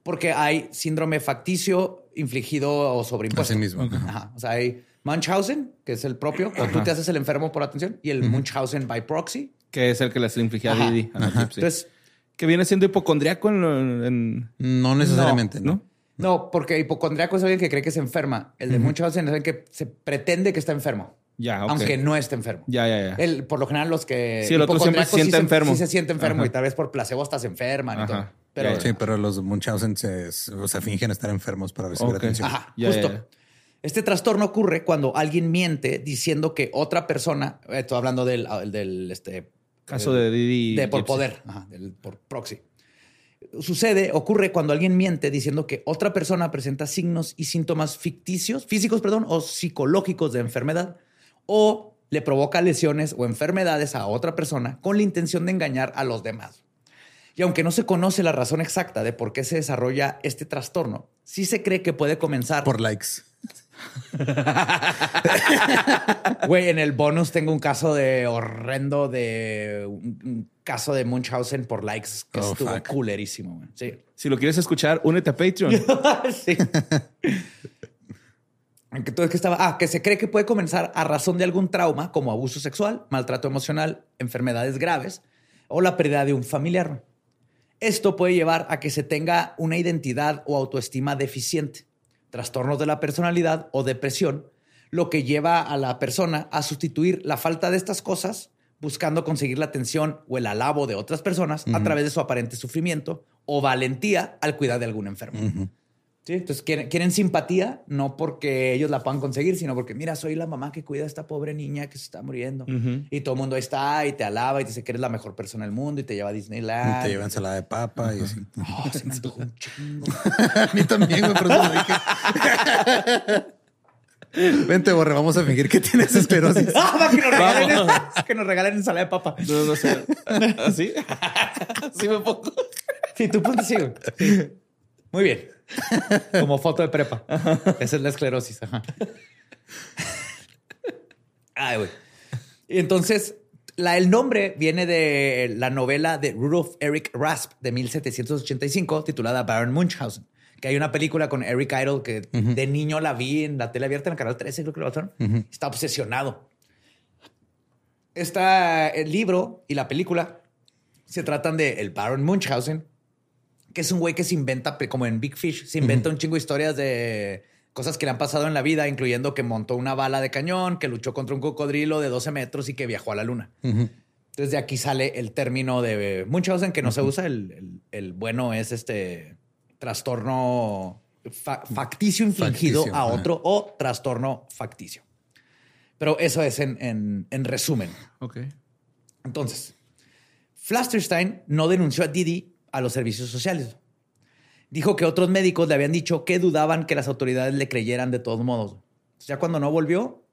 Porque hay síndrome facticio infligido o sobreimpuesto. Así mismo. O sea, hay Munchausen, que es el propio, cuando tú te haces el enfermo por atención, y el Munchausen by proxy, que es el que les infligía a Didi. Entonces, que viene siendo hipocondriaco en, No necesariamente, ¿no? ¿no? porque hipocondriaco es alguien que cree que se enferma. El de muchos es alguien que se pretende que está enfermo. Ya, Aunque no esté enfermo. Ya, ya, ya. El, por lo general, los que. Sí, el otro siempre se siente enfermo. Sí, se siente enfermo y tal vez por placebo estás enferma y todo. Pero, sí, pero los Munchausen se, o sea, fingen estar enfermos para recibir atención. Ajá, justo. Este trastorno ocurre cuando alguien miente diciendo que otra persona, estoy hablando del, del este, Caso de Didi. De por poder, por proxy. Sucede, ocurre cuando alguien miente diciendo que otra persona presenta signos y síntomas ficticios, físicos, perdón, o psicológicos de enfermedad, o le provoca lesiones o enfermedades a otra persona con la intención de engañar a los demás. Y aunque no se conoce la razón exacta de por qué se desarrolla este trastorno, sí se cree que puede comenzar por likes. [LAUGHS] Güey, en el bonus tengo un caso de horrendo de un caso de Munchausen por likes que oh, estuvo culerísimo. Sí. Si lo quieres escuchar, únete a Patreon. [LAUGHS] sí. que todo es que estaba, ah, que se cree que puede comenzar a razón de algún trauma como abuso sexual, maltrato emocional, enfermedades graves o la pérdida de un familiar. Esto puede llevar a que se tenga una identidad o autoestima deficiente trastornos de la personalidad o depresión, lo que lleva a la persona a sustituir la falta de estas cosas buscando conseguir la atención o el alabo de otras personas a través de su aparente sufrimiento o valentía al cuidar de algún enfermo. ¿Sí? Entonces quieren, simpatía, no porque ellos la puedan conseguir, sino porque, mira, soy la mamá que cuida a esta pobre niña que se está muriendo. Y todo el mundo ahí está y te alaba y te dice que eres la mejor persona del mundo y te lleva a Disneyland. Y te lleva ensalada de papa y así. Oh, se me antojó un chingo. [LAUGHS] a mí también, me pero lo dije. [LAUGHS] Vente, Borre, vamos a fingir que tienes esclerosis. [LAUGHS] ah, que nos regalen, que nos regalen ensalada de papa. No, no sé. ¿Así? Así me pongo. Sí, tú ponte así. Muy bien. [LAUGHS] Como foto de prepa. Esa es la esclerosis. Ay, güey. Entonces, la, el nombre viene de la novela de Rudolf Erich Rasp de 1785, titulada Baron Munchausen, Que hay una película con Eric Idle que de niño la vi en la tele abierta en el canal 13, creo que lo pasaron. Está obsesionado. Está el libro y la película se tratan de el Baron Munchausen, que es un güey que se inventa, como en Big Fish, se inventa un chingo de historias de cosas que le han pasado en la vida, incluyendo que montó una bala de cañón, que luchó contra un cocodrilo de 12 metros y que viajó a la luna. Entonces de aquí sale el término de Munchausen que no se usa. El, bueno es este trastorno facticio infligido a otro o trastorno facticio. Pero eso es en, en resumen. Ok. Entonces, Flasterstein no denunció a Didi a los servicios sociales. Dijo que otros médicos le habían dicho que dudaban que las autoridades le creyeran de todos modos. Ya cuando no volvió,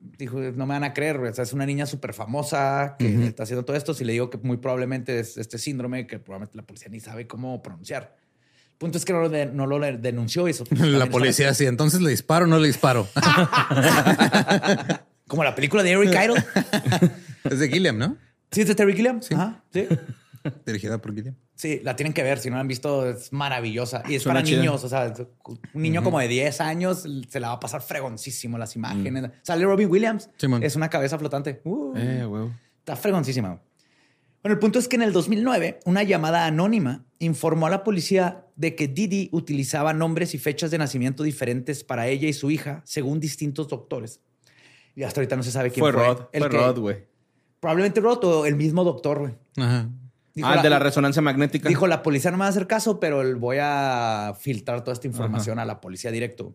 dijo, no me van a creer, es una niña súper famosa que está haciendo todo esto. Si le digo que muy probablemente es este síndrome que probablemente la policía ni sabe cómo pronunciar. El punto es que no, lo denunció. Eso, [LAUGHS] la policía sí, entonces le disparo o no le disparo. [LAUGHS] Como la película de Eric Idle. [LAUGHS] es de Gilliam, ¿no? Sí, es de Terry Gilliam. Sí. sí. [LAUGHS] Dirigida por Gilliam. Sí, la tienen que ver. Si no la han visto, es maravillosa. Y es para niños. O sea, un niño como de 10 años se la va a pasar fregoncísimo las imágenes. Mm. Sale Robin Williams. es una cabeza flotante. Uh, eh, Está fregoncísima. Bueno, el punto es que en el 2009, una llamada anónima informó a la policía de que Didi utilizaba nombres y fechas de nacimiento diferentes para ella y su hija, según distintos doctores. Y hasta ahorita no se sabe quién fue. Fue Rod. fue Rod, güey. Probablemente Rod o el mismo doctor, güey. Ajá ah, de la resonancia magnética. Dijo, la policía no me va a hacer caso, pero voy a filtrar toda esta información a la policía directo.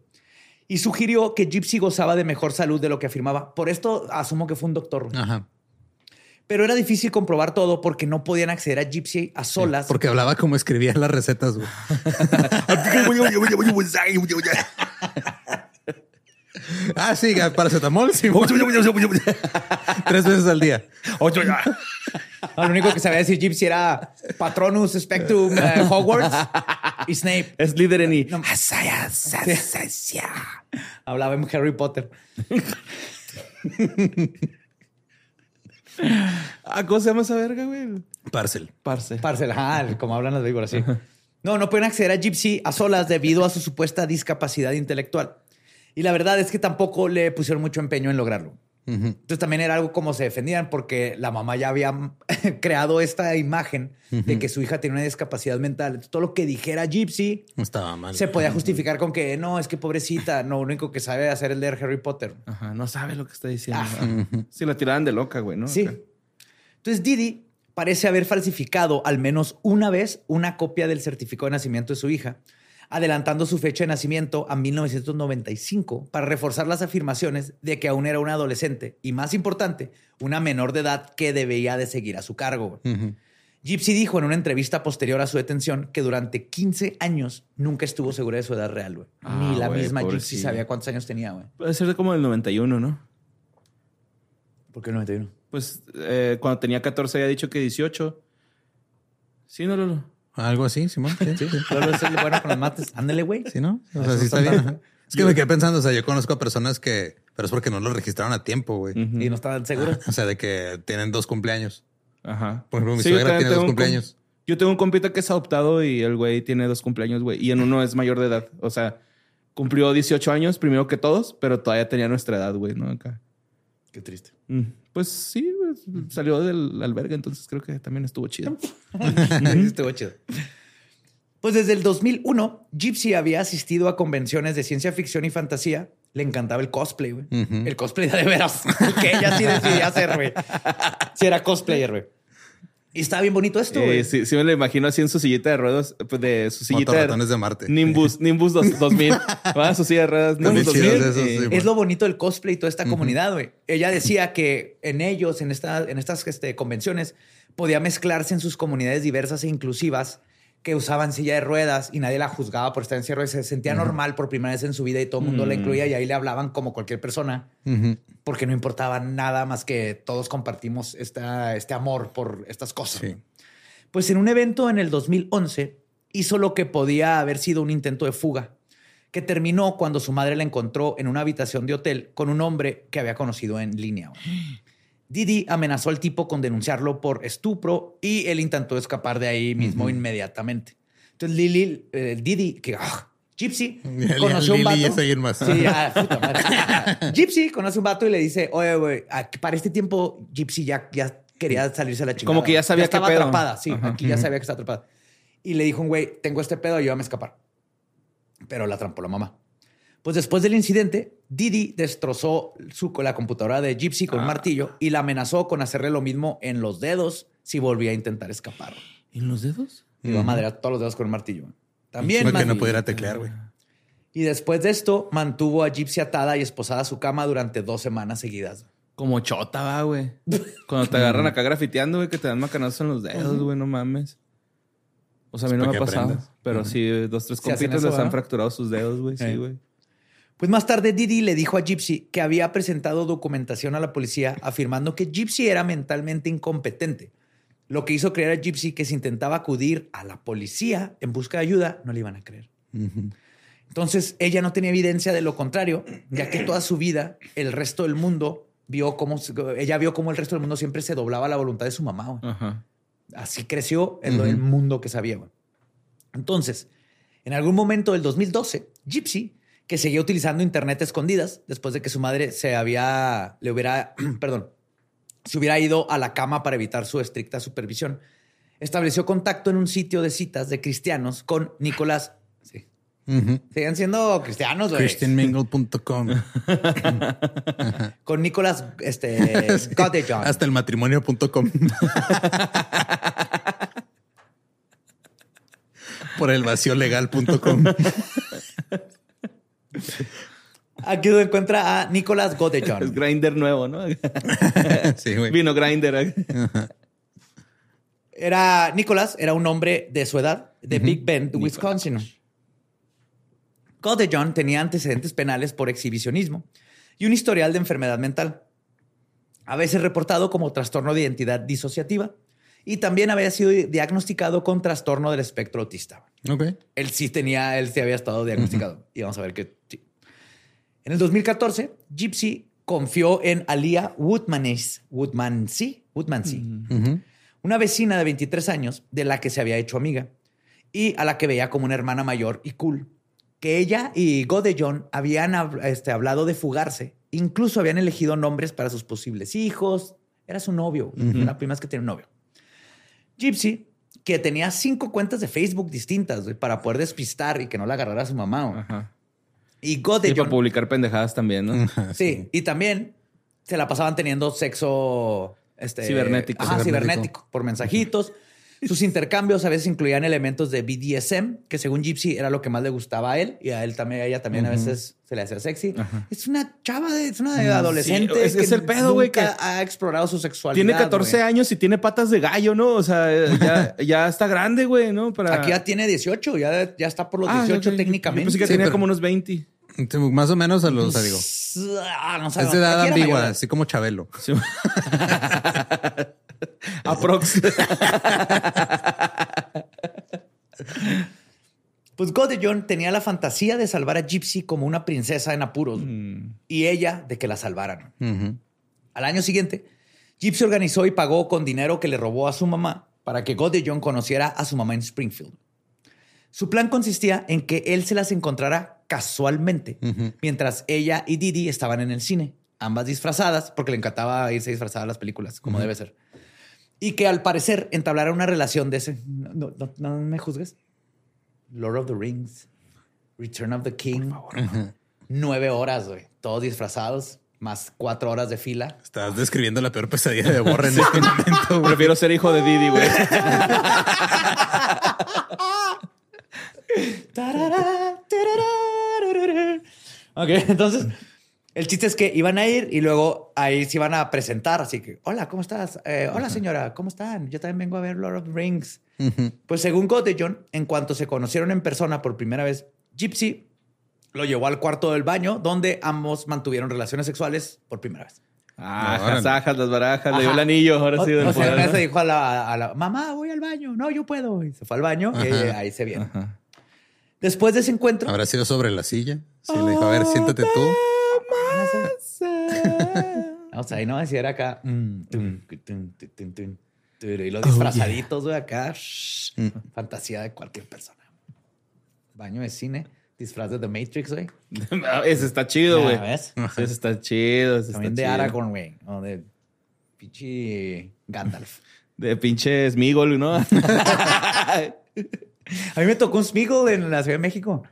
Y sugirió que Gypsy gozaba de mejor salud de lo que afirmaba. Por esto asumo que fue un doctor. Ajá. Pero era difícil comprobar todo porque no podían acceder a Gypsy a solas. porque hablaba como escribía las recetas. Ah, sí, paracetamol. Sí. [LAUGHS] Tres veces al día. lo único que sabía decir Gypsy era Patronus Spectrum eh, Hogwarts y Snape. Es líder en I. Hablaba en Harry Potter. Ah, ¿Cómo se llama esa verga, güey? Parcel. Parcel. Parcel, como hablan las víboras, sí. No, no pueden acceder a Gypsy a solas debido a su supuesta discapacidad intelectual. Y la verdad es que tampoco le pusieron mucho empeño en lograrlo. Entonces también era algo como se defendían porque la mamá ya había [LAUGHS] creado esta imagen de que su hija tiene una discapacidad mental. Entonces, todo lo que dijera Gypsy estaba mal. Se podía justificar con que no, es que pobrecita, no, lo único que sabe hacer es leer Harry Potter. Ajá, no sabe lo que está diciendo. Sí, la tiraban de loca, güey, ¿no? Sí. Entonces Didi parece haber falsificado al menos una vez una copia del certificado de nacimiento de su hija adelantando su fecha de nacimiento a 1995 para reforzar las afirmaciones de que aún era una adolescente y, más importante, una menor de edad que debía de seguir a su cargo. Gypsy dijo en una entrevista posterior a su detención que durante 15 años nunca estuvo segura de su edad real, güey. Ah, Ni la misma Gypsy sabía cuántos años tenía, güey. Puede ser como del 91, ¿no? ¿Por qué el 91? Pues eh, cuando tenía 14 había dicho que 18. Sí, no, no. Algo así, Simón. Sí, sí. [LAUGHS] Solo es el bueno con los mates. Ándale, güey. Sí, ¿no? O sea, sí está bien. Es que me quedé pensando, o sea, yo conozco a personas que, pero es porque no lo registraron a tiempo, güey. Y no estaban seguros. o sea, de que tienen dos cumpleaños. Ajá. Por ejemplo, mi suegra tiene dos cumpleaños. Yo tengo un compita que es adoptado y el güey tiene dos cumpleaños, güey. Y en uno es mayor de edad. O sea, cumplió 18 años primero que todos, pero todavía tenía nuestra edad, güey, ¿no? Acá. Qué triste. Mm. Pues sí, salió del albergue, entonces creo que también estuvo chido. [LAUGHS] estuvo chido. Pues desde el 2001, Gypsy había asistido a convenciones de ciencia ficción y fantasía. Le encantaba el cosplay, güey. El cosplay de veras. [LAUGHS] que ella sí decidía hacer, güey. Sí era cosplayer, güey. Y estaba bien bonito esto, güey. sí, sí me lo imagino así en su sillita de ruedas, pues de su sillita de, de Marte. Nimbus, [LAUGHS] Nimbus 2000. Va su silla de ruedas, Nimbus 2000. es lo bonito del cosplay y toda esta comunidad, güey. Ella decía que en ellos, en, esta, en estas este, convenciones, podía mezclarse en sus comunidades diversas e inclusivas que usaban silla de ruedas y nadie la juzgaba por estar en silla de ruedas. Se sentía normal por primera vez en su vida y todo el mundo la incluía y ahí le hablaban como cualquier persona porque no importaba nada más que todos compartimos esta, este amor por estas cosas. Pues en un evento en el 2011 hizo lo que podía haber sido un intento de fuga, que terminó cuando su madre la encontró en una habitación de hotel con un hombre que había conocido en línea. Didi amenazó al tipo con denunciarlo por estupro y él intentó escapar de ahí mismo inmediatamente. Entonces Lili, eh, Didi, que ah, Gypsy [LAUGHS] conoció un vato. más. Sí, puta [LAUGHS] Gypsy conoce un vato y le dice, oye, güey, para este tiempo Gypsy ya, ya quería salirse a la chica. Como que ya sabía que estaba atrapada, sí, aquí ya sabía que estaba atrapada. Y le dijo un güey, tengo este pedo, ayúdame a escapar. Pero la trampó la mamá. Pues después del incidente, Didi destrozó su, la computadora de Gypsy con un ah. martillo y la amenazó con hacerle lo mismo en los dedos si volvía a intentar escapar. ¿En los dedos? Iba a madrear todos los dedos con un martillo. También. que no pudiera teclear, güey. Y después de esto, mantuvo a Gypsy atada y esposada a su cama durante dos semanas seguidas. Como chota, va, güey. [LAUGHS] Cuando te agarran acá grafiteando, güey, que te dan macanazos en los dedos, güey, no mames. O sea, a mí no me ha pasado. Pero sí, dos, tres compitas les han fracturado sus dedos, güey. Sí, güey. Pues más tarde Didi le dijo a Gypsy que había presentado documentación a la policía afirmando que Gypsy era mentalmente incompetente, lo que hizo creer a Gypsy que si intentaba acudir a la policía en busca de ayuda, no le iban a creer. Entonces ella no tenía evidencia de lo contrario, ya que toda su vida el resto del mundo vio cómo ella vio cómo el resto del mundo siempre se doblaba a la voluntad de su mamá. Así creció en el mundo que sabía. Entonces, en algún momento del 2012, Gypsy que seguía utilizando Internet escondidas después de que su madre se había, le hubiera, [CLEARS THROAT] perdón, se hubiera ido a la cama para evitar su estricta supervisión. Estableció contacto en un sitio de citas de cristianos con Nicolás. Sí. Siguen siendo cristianos, güey. Christianmingle.com. [LAUGHS] con Nicolás este. [LAUGHS] Hasta el matrimonio.com. [LAUGHS] Por el vacío legal.com. [LAUGHS] Aquí se encuentra a Nicolás Godejohn. Es Grinder nuevo, ¿no? [LAUGHS] sí, güey. Vino Grinder. Era, Nicolás era un hombre de su edad, de Big Bend, Wisconsin. Godejohn tenía antecedentes penales por exhibicionismo y un historial de enfermedad mental, a veces reportado como trastorno de identidad disociativa y también había sido diagnosticado con trastorno del espectro autista. Ok. Él sí tenía, él sí había estado diagnosticado. Y vamos a ver que sí. En el 2014, Gypsy confió en Alia Woodmansey, Woodmansey, Woodmansey una vecina de 23 años de la que se había hecho amiga y a la que veía como una hermana mayor y cool. Que ella y Godejohn habían este, hablado de fugarse. Incluso habían elegido nombres para sus posibles hijos. Era su novio. La primera vez que tiene un novio. Gypsy, que tenía cinco cuentas de Facebook distintas para poder despistar y que no la agarrara su mamá. Y God Y para publicar pendejadas también, ¿no? sí, y también se la pasaban teniendo sexo este, cibernético. cibernético por mensajitos. Sus intercambios a veces incluían elementos de BDSM, que según Gypsy era lo que más le gustaba a él y a él también, a ella también a veces se le hacía sexy. Es una chava, de, es una adolescente. es, el pedo, güey, que ha explorado su sexualidad. Tiene 14 años y tiene patas de gallo, ¿no? O sea, [LAUGHS] ya, está grande, güey, ¿no? Para... Aquí ya tiene 18, ya, ya está por los 18 ah, técnicamente. Yo que tenía como unos 20. Más o menos a los, digo. Ah, no es de edad ambigua, así como Chabelo. [LAUGHS] [LAUGHS] [LAUGHS] Aprox. pues Godejohn tenía la fantasía de salvar a Gypsy como una princesa en apuros mm. y ella de que la salvaran. Al año siguiente, Gypsy organizó y pagó con dinero que le robó a su mamá para que Godejohn conociera a su mamá en Springfield. Su plan consistía en que él se las encontrara casualmente mientras ella y Didi estaban en el cine, ambas disfrazadas, porque le encantaba irse disfrazada a las películas, como debe ser y que al parecer entablara una relación de ese. No, me juzgues. Lord of the Rings, Return of the King. Por favor, Nueve horas, güey. Todos disfrazados, más cuatro horas de fila. Estás describiendo la peor pesadilla de Borre en [LAUGHS] este momento. Prefiero ser hijo de Didi, güey. [LAUGHS] ok, entonces el chiste es que iban a ir y luego ahí se iban a presentar. Así que, hola, ¿cómo estás? Eh, hola, señora, ¿cómo están? Yo también vengo a ver Lord of the Rings. Pues según John, en cuanto se conocieron en persona por primera vez, Gypsy lo llevó al cuarto del baño donde ambos mantuvieron relaciones sexuales por primera vez. Ah, las ajas, las barajas, le dio el anillo, ahora sí. Del o sea, se dijo a la, mamá, voy al baño. No, yo puedo. Y se fue al baño y ahí se viene. Después de ese encuentro. ¿Habrá sido sobre la silla? Sí, le dijo, a ver, siéntate tú. O sea, ahí no decir acá. Mm, y los disfrazaditos, de acá. Fantasía de cualquier persona. Baño de cine, disfraz de The Matrix, güey. [LAUGHS] ese está chido, güey. ¿ves? Ese está chido. Ese También está de. Aragorn, güey. O de pinche Gandalf. De pinche Smigol, ¿no? [LAUGHS] A mí me tocó un Smeagol en la Ciudad de México.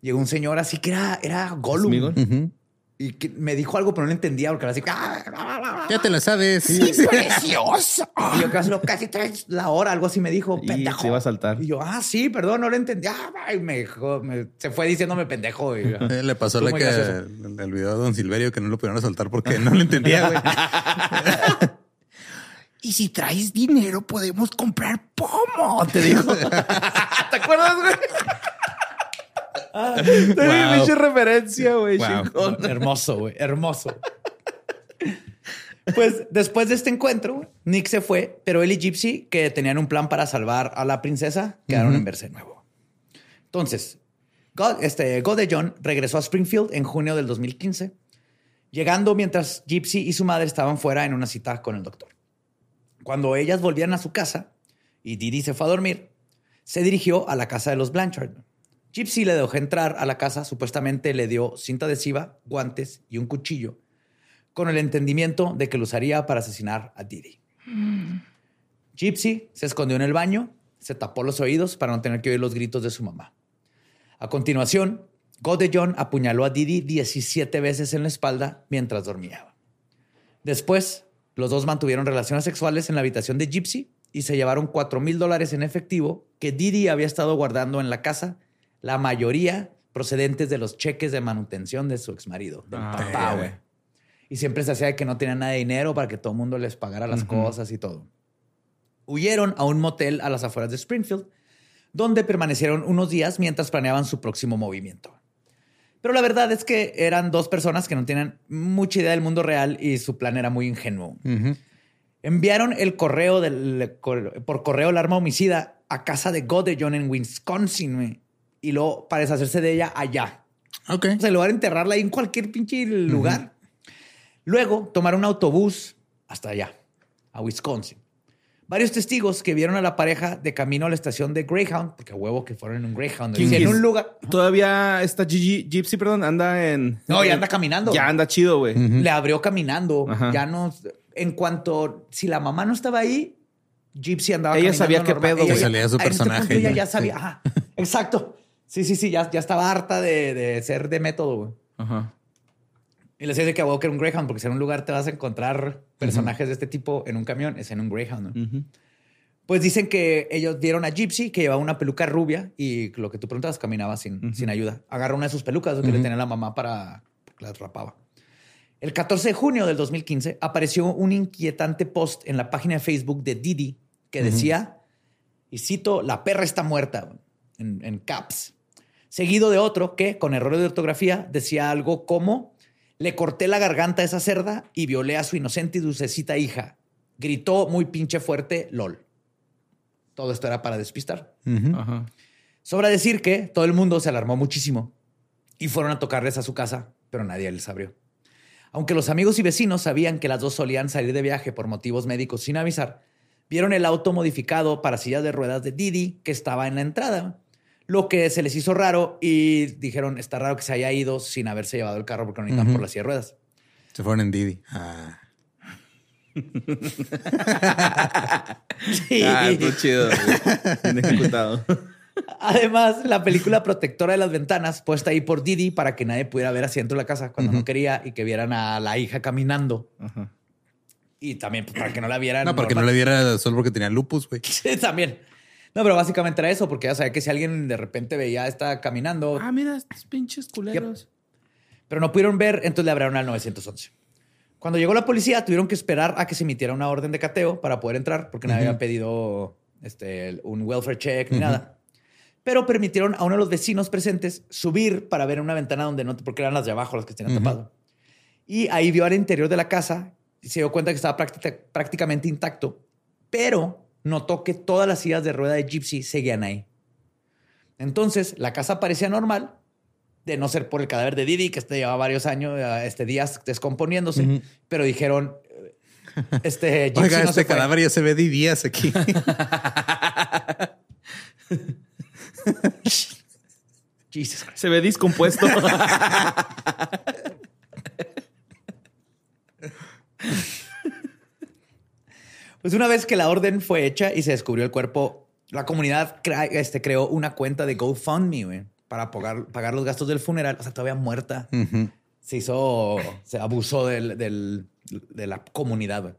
Llegó un señor así que era, era Gollum. Smeagol. Ujú. Y que me dijo algo, pero no entendía porque era así. "Ah, Ya te la sabes. ¡Precioso! Y yo casi, casi traes la hora, algo así me dijo. Y Pendejo. se iba a saltar. Y yo, ah, sí, perdón, no lo entendía. Y me, dijo- me- se fue diciéndome pendejo. Y, Eh, Le pasó la que el video de Don Silverio que no lo pudieron soltar porque no lo entendía, güey. [LAUGHS] Y si traes dinero, podemos comprar pomo, te dijo. [LAUGHS] ¿Te acuerdas, güey? [LAUGHS] Tenía Wow. referencia, güey. Wow. [LAUGHS] Hermoso, güey, hermoso. Pues después de este encuentro, Nick se fue, pero él y Gypsy, que tenían un plan para salvar a la princesa, quedaron en verse nuevo. Entonces, God, este, John regresó a Springfield en junio del 2015, llegando mientras Gypsy y su madre estaban fuera en una cita con el doctor. Cuando ellas volvieron a su casa y Didi se fue a dormir, se dirigió a la casa de los Blanchard. Gypsy le dejó entrar a la casa, supuestamente le dio cinta adhesiva, guantes y un cuchillo, con el entendimiento de que lo usaría para asesinar a Didi. Gypsy se escondió en el baño, se tapó los oídos para no tener que oír los gritos de su mamá. A continuación, John apuñaló a Didi 17 veces en la espalda mientras dormía. Después, los dos mantuvieron relaciones sexuales en la habitación de Gypsy y se llevaron 4 mil dólares en efectivo que Didi había estado guardando en la casa, la mayoría procedentes de los cheques de manutención de su exmarido, del Ah, papá, güey. Y siempre se hacía que no tenían nada de dinero para que todo el mundo les pagara las cosas y todo. Huyeron a un motel a las afueras de Springfield, donde permanecieron unos días mientras planeaban su próximo movimiento. Pero la verdad es que eran dos personas que no tenían mucha idea del mundo real y su plan era muy ingenuo. Enviaron el correo del, por correo el arma homicida a casa de John en Wisconsin güey, y luego para deshacerse de ella allá. Ok. O sea, en lugar de enterrarla ahí en cualquier pinche lugar. Luego tomaron un autobús hasta allá, a Wisconsin. Varios testigos que vieron a la pareja de camino a la estación de Greyhound, porque a huevo que fueron en un Greyhound. ¿Quién y en un lugar. Todavía esta Gigi, Gypsy, perdón, anda en. No, ya anda caminando. Ya anda chido, güey. Le abrió caminando. Ajá. Ya no. En cuanto. Si la mamá no estaba ahí, Gypsy andaba Ella caminando sabía qué normal. pedo, Ella güey. ya- Salía su en este personaje punto ella ya. ya sabía. Ajá. Exacto. Sí, sí, sí. Ya, ya estaba harta de, de ser de método, güey. Ajá. Y les decía que a que era un Greyhound, porque si en un lugar te vas a encontrar personajes de este tipo en un camión, es en un Greyhound. Pues dicen que ellos vieron a Gypsy que llevaba una peluca rubia y lo que tú preguntabas caminaba sin, sin ayuda. Agarró una de sus pelucas que le tenía la mamá para porque las rapaba. El 14 de junio del 2015 apareció un inquietante post en la página de Facebook de Didi que decía, y cito, la perra está muerta, en, en caps. Seguido de otro que, con errores de ortografía, decía algo como, le corté la garganta a esa cerda y violé a su inocente y dulcecita hija. Gritó muy pinche fuerte, lol. Todo esto era para despistar. Ajá. Sobra decir que todo el mundo se alarmó muchísimo y fueron a tocarles a su casa, pero nadie les abrió. Aunque los amigos y vecinos sabían que las dos solían salir de viaje por motivos médicos sin avisar, vieron el auto modificado para sillas de ruedas de Didi que estaba en la entrada, lo que se les hizo raro y dijeron, está raro que se haya ido sin haberse llevado el carro porque no necesitan por la silla de ruedas. Se fueron en Didi. Ah. [LAUGHS] Sí. Ah, estuvo chido. ejecutado. Además, la película protectora de las ventanas puesta ahí por Didi para que nadie pudiera ver hacia dentro de la casa cuando no quería y que vieran a la hija caminando. Ajá. Y también pues, para que no la vieran. No, porque no normal. le diera solo porque tenía lupus, güey. [LAUGHS] Sí, también. No, pero básicamente era eso, porque ya sabía que si alguien de repente veía a esta caminando, Ah, mira, estos pinches culeros. pero no pudieron ver, entonces le abrieron al 911. Cuando llegó la policía, tuvieron que esperar a que se emitiera una orden de cateo para poder entrar, porque nadie había pedido este, un welfare check ni nada. Pero permitieron a uno de los vecinos presentes subir para ver una ventana donde no, porque eran las de abajo las que tenían tapado. Y ahí vio al interior de la casa y se dio cuenta que estaba práctica- prácticamente intacto, pero notó que todas las sillas de rueda de Gypsy seguían ahí. Entonces, la casa parecía normal, de no ser por el cadáver de Didi, que este llevaba varios años, eh, este días descomponiéndose, pero dijeron, [LAUGHS] este Gypsy Oiga, no se este fue. cadáver ya se ve de días aquí. [LAUGHS] Se ve discompuesto. [LAUGHS] Pues una vez que la orden fue hecha y se descubrió el cuerpo, la comunidad este, creó una cuenta de GoFundMe para pagar, pagar, los gastos del funeral. O sea, todavía muerta. Se hizo, se abusó de la comunidad.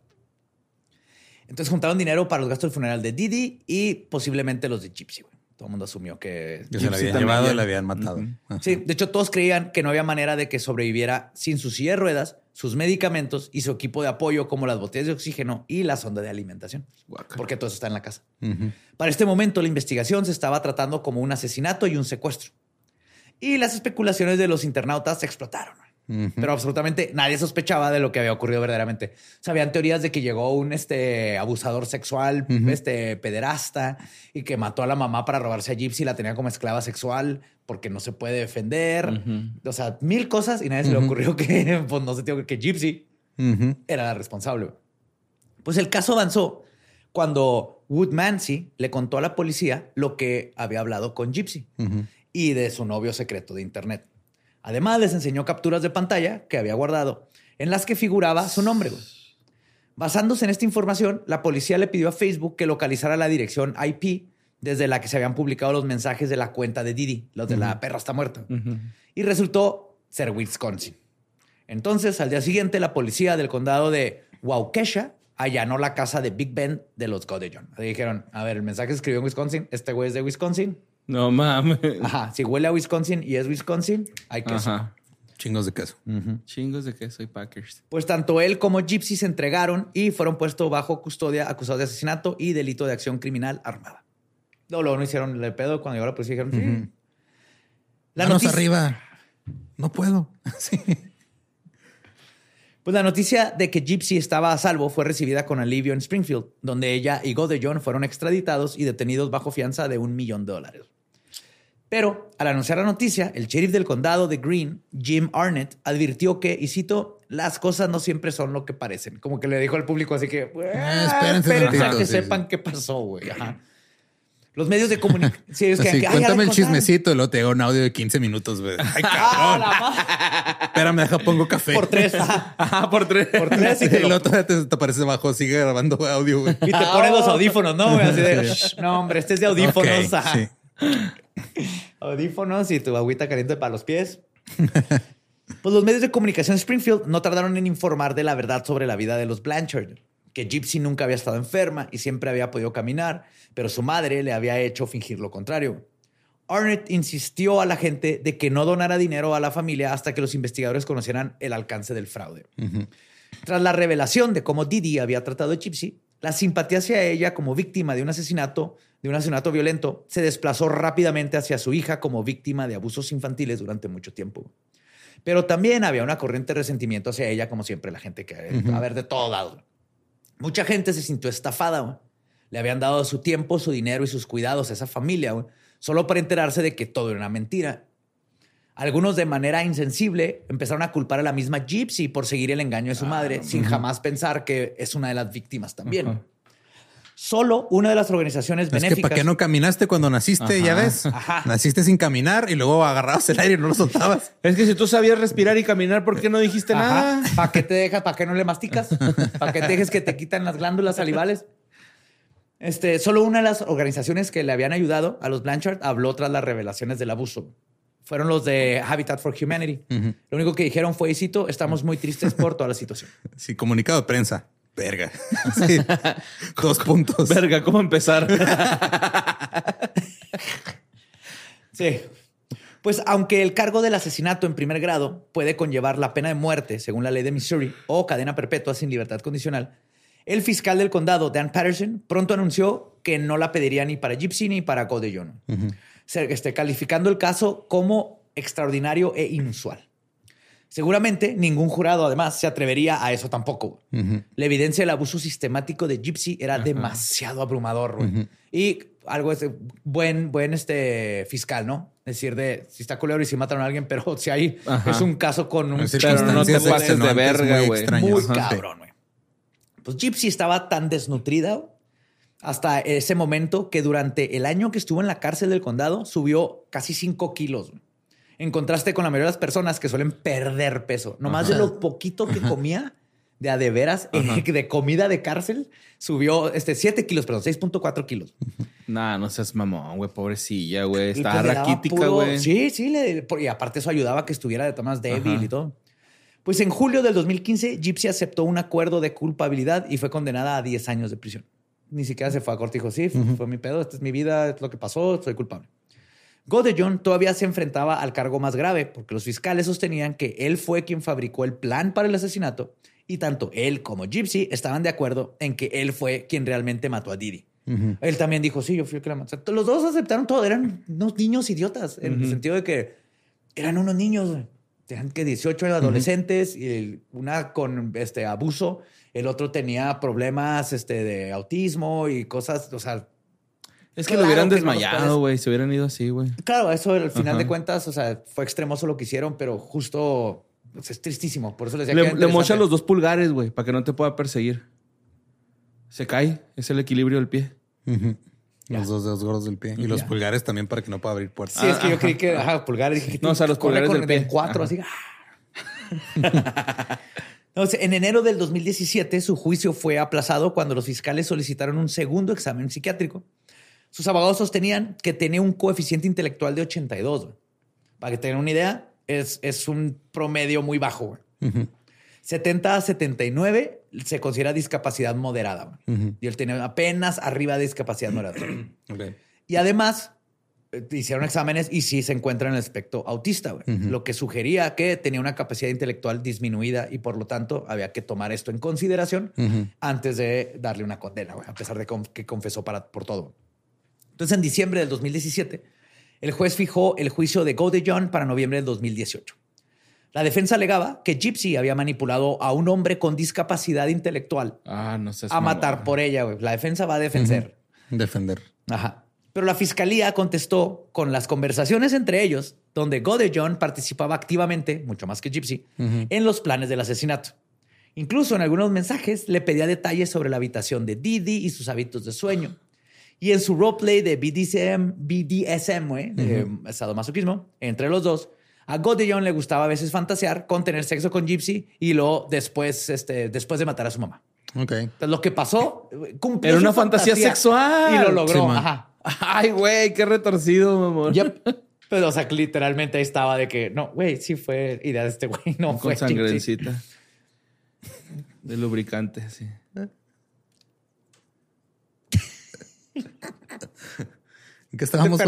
Entonces juntaron dinero para los gastos del funeral de Didi y posiblemente los de Gypsy. Todo el mundo asumió que, se la habían llevado y la habían matado. Sí, de hecho todos creían que no había manera de que sobreviviera sin sus silla de ruedas sus medicamentos y su equipo de apoyo como las botellas de oxígeno y la sonda de alimentación. Porque todo eso está en la casa. Para este momento la investigación se estaba tratando como un asesinato y un secuestro. Y las especulaciones de los internautas explotaron. Pero absolutamente nadie sospechaba de lo que había ocurrido verdaderamente. O habían teorías de que llegó un este, abusador sexual, este pederasta, y que mató a la mamá para robarse a Gypsy, la tenía como esclava sexual porque no se puede defender. O sea, mil cosas y nadie se le ocurrió que, [LAUGHS] pues, no se que Gypsy era la responsable. Pues el caso avanzó cuando Wood Mancy le contó a la policía lo que había hablado con Gypsy y de su novio secreto de Internet. Además, les enseñó capturas de pantalla que había guardado en las que figuraba su nombre. Basándose en esta información, la policía le pidió a Facebook que localizara la dirección IP desde la que se habían publicado los mensajes de la cuenta de Didi, los de la perra está muerta. Y resultó ser Wisconsin. Entonces, al día siguiente, la policía del condado de Waukesha allanó la casa de Big Ben de los Godellón. Dijeron, a ver, el mensaje se escribió en Wisconsin, este güey es de Wisconsin, no mames. Ajá. Si huele a Wisconsin y es Wisconsin, hay queso. Ajá. Chingos de queso. Chingos de queso y Packers. Pues tanto él como Gypsy se entregaron y fueron puestos bajo custodia acusados de asesinato y delito de acción criminal armada. No, luego no hicieron el pedo cuando llegó la policía dijeron, sí. La noticia... arriba. No puedo. [LAUGHS] sí. Pues la noticia de que Gypsy estaba a salvo fue recibida con alivio en Springfield, donde ella y John fueron extraditados y detenidos bajo fianza de un millón de dólares. Pero al anunciar la noticia, el sheriff del condado de Green, Jim Arnett, advirtió que, y cito, las cosas no siempre son lo que parecen. Como que le dijo al público así que, eh, espérense, que sepan qué pasó, güey. Los medios de comunicación. [LAUGHS] Sí, cuéntame el chismecito y luego te hago un audio de 15 minutos, güey. Ay, [LAUGHS] cabrón. Espérame, deja, pongo café. Por tres. Ajá, [LAUGHS] por tres. Por tres. Y, el otro te, te aparece abajo, sigue grabando audio, güey. Y te ponen los audífonos, ¿no? Güey? Así de, no, hombre, este es de audífonos. sí. [LAUGHS] Audífonos y tu agüita caliente para los pies. [LAUGHS] Pues los medios de comunicación de Springfield no tardaron en informar de la verdad sobre la vida de los Blanchard, que Gypsy nunca había estado enferma y siempre había podido caminar, pero su madre le había hecho fingir lo contrario. Arnett insistió a la gente de que no donara dinero a la familia hasta que los investigadores conocieran el alcance del fraude. Tras la revelación de cómo Didi había tratado a Gypsy, la simpatía hacia ella como víctima de un asesinato de un asesinato violento, se desplazó rápidamente hacia su hija como víctima de abusos infantiles durante mucho tiempo. Pero también había una corriente de resentimiento hacia ella, como siempre, la gente que va a ver de todo lado. Mucha gente se sintió estafada. Le habían dado su tiempo, su dinero y sus cuidados a esa familia, solo para enterarse de que todo era una mentira. Algunos de manera insensible empezaron a culpar a la misma Gypsy por seguir el engaño de su ah, madre, sin jamás pensar que es una de las víctimas también. Solo una de las organizaciones benéficas. Es que ¿para qué no caminaste cuando naciste? Ya ves. Naciste sin caminar y luego agarrabas el aire y no lo soltabas. [LAUGHS] Es que si tú sabías respirar y caminar, ¿por qué no dijiste nada? ¿Para qué te dejas? ¿Para qué no le masticas? ¿Para qué te dejes que te quitan las glándulas salivales? Este, solo una de las organizaciones que le habían ayudado a los Blanchard habló tras las revelaciones del abuso. Fueron los de Habitat for Humanity. Lo único que dijeron fue, cito, estamos muy tristes por toda la situación. [LAUGHS] Sí, comunicado de prensa. Verga. [LAUGHS] Dos puntos. Verga, ¿cómo empezar? [LAUGHS] sí. Pues aunque el cargo del asesinato en primer grado puede conllevar la pena de muerte, según la ley de Missouri, o cadena perpetua sin libertad condicional, el fiscal del condado, Dan Patterson, pronto anunció que no la pediría ni para Gypsy ni para Godellón, este, calificando el caso como extraordinario e inusual. Seguramente ningún jurado, además, se atrevería a eso tampoco. La evidencia del abuso sistemático de Gypsy era demasiado abrumador. Y algo es buen, buen este fiscal, ¿no? Es decir, de si está culero y si mataron a alguien, pero [LAUGHS] si hay es un caso con un pero no te pases de, verga, güey. Muy, cabrón, güey. Pues Gypsy estaba tan desnutrida hasta ese momento que durante el año que estuvo en la cárcel del condado subió casi 5 kilos. En contraste con la mayoría de las personas que suelen perder peso. Nomás de lo poquito que comía, de a de veras, eh, de comida de cárcel, subió este 7 kilos, perdón, 6.4 kilos. [LAUGHS] Nah, no seas mamón, güey, pobrecilla, güey. Estaba raquítica, güey. Sí, sí, y aparte eso ayudaba a que estuviera de todas débil y todo. Pues en julio del 2015, Gypsy aceptó un acuerdo de culpabilidad y fue condenada a 10 años de prisión. Ni siquiera se fue a corte y dijo, sí, fue, mi pedo, esta es mi vida, es lo que pasó, soy culpable. Godejohn todavía se enfrentaba al cargo más grave porque los fiscales sostenían que él fue quien fabricó el plan para el asesinato y tanto él como Gypsy estaban de acuerdo en que él fue quien realmente mató a Didi. Él también dijo, sí, yo fui el que la mató. los dos aceptaron todo, eran unos niños idiotas, en el sentido de que eran unos niños, tenían que 18 adolescentes y una con este abuso, el otro tenía problemas este, de autismo y cosas, o sea... Es que lo hubieran desmayado, güey, se hubieran ido así, güey. Claro, eso al final de cuentas, o sea, fue extremoso lo que hicieron, pero justo pues, es tristísimo. Por eso les decía le, le mocha los dos pulgares, güey, para que no te pueda perseguir. Se cae, es el equilibrio del pie. Los dos dedos gordos del pie. Y los pulgares también para que no pueda abrir puertas. Sí, es que yo creí que, ajá, pulgares. no, o sea, los pulgares del pie. cuatro, así. [LAUGHS] [LAUGHS] en enero del 2017, su juicio fue aplazado cuando los fiscales solicitaron un segundo examen psiquiátrico. Sus abogados sostenían que tenía un coeficiente intelectual de 82. Para que tengan una idea, es, es un promedio muy bajo. 70 a 79 se considera discapacidad moderada. Y él tenía apenas arriba de discapacidad moderada. [CLEARS THROAT] Y además, hicieron exámenes y sí se encuentra en el espectro autista, lo que sugería que tenía una capacidad intelectual disminuida y por lo tanto había que tomar esto en consideración antes de darle una condena, a pesar de que confesó para, por todo. Entonces, en diciembre del 2017, el juez fijó el juicio de Go John para noviembre del 2018. La defensa alegaba que Gypsy había manipulado a un hombre con discapacidad intelectual ah, a matar por ella. La defensa va a defender. Defender. Ajá. Pero la fiscalía contestó con las conversaciones entre ellos, donde John participaba activamente, mucho más que Gypsy, en los planes del asesinato. Incluso en algunos mensajes le pedía detalles sobre la habitación de Didi y sus hábitos de sueño. Y en su roleplay de BDSM, BDSM, de sadomasoquismo, entre los dos, a Godillon le gustaba a veces fantasear con tener sexo con Gypsy y lo después, este, después de matar a su mamá. Ok. Entonces, lo que pasó, cumplió Era una fantasía, sexual. Y lo logró. Ajá. Ay, güey, qué retorcido, mi amor. Pero, o sea, literalmente ahí estaba de que, no, güey, sí fue idea de este güey, no fue. Con sangrecita. De lubricante, sí. ¿En qué estábamos?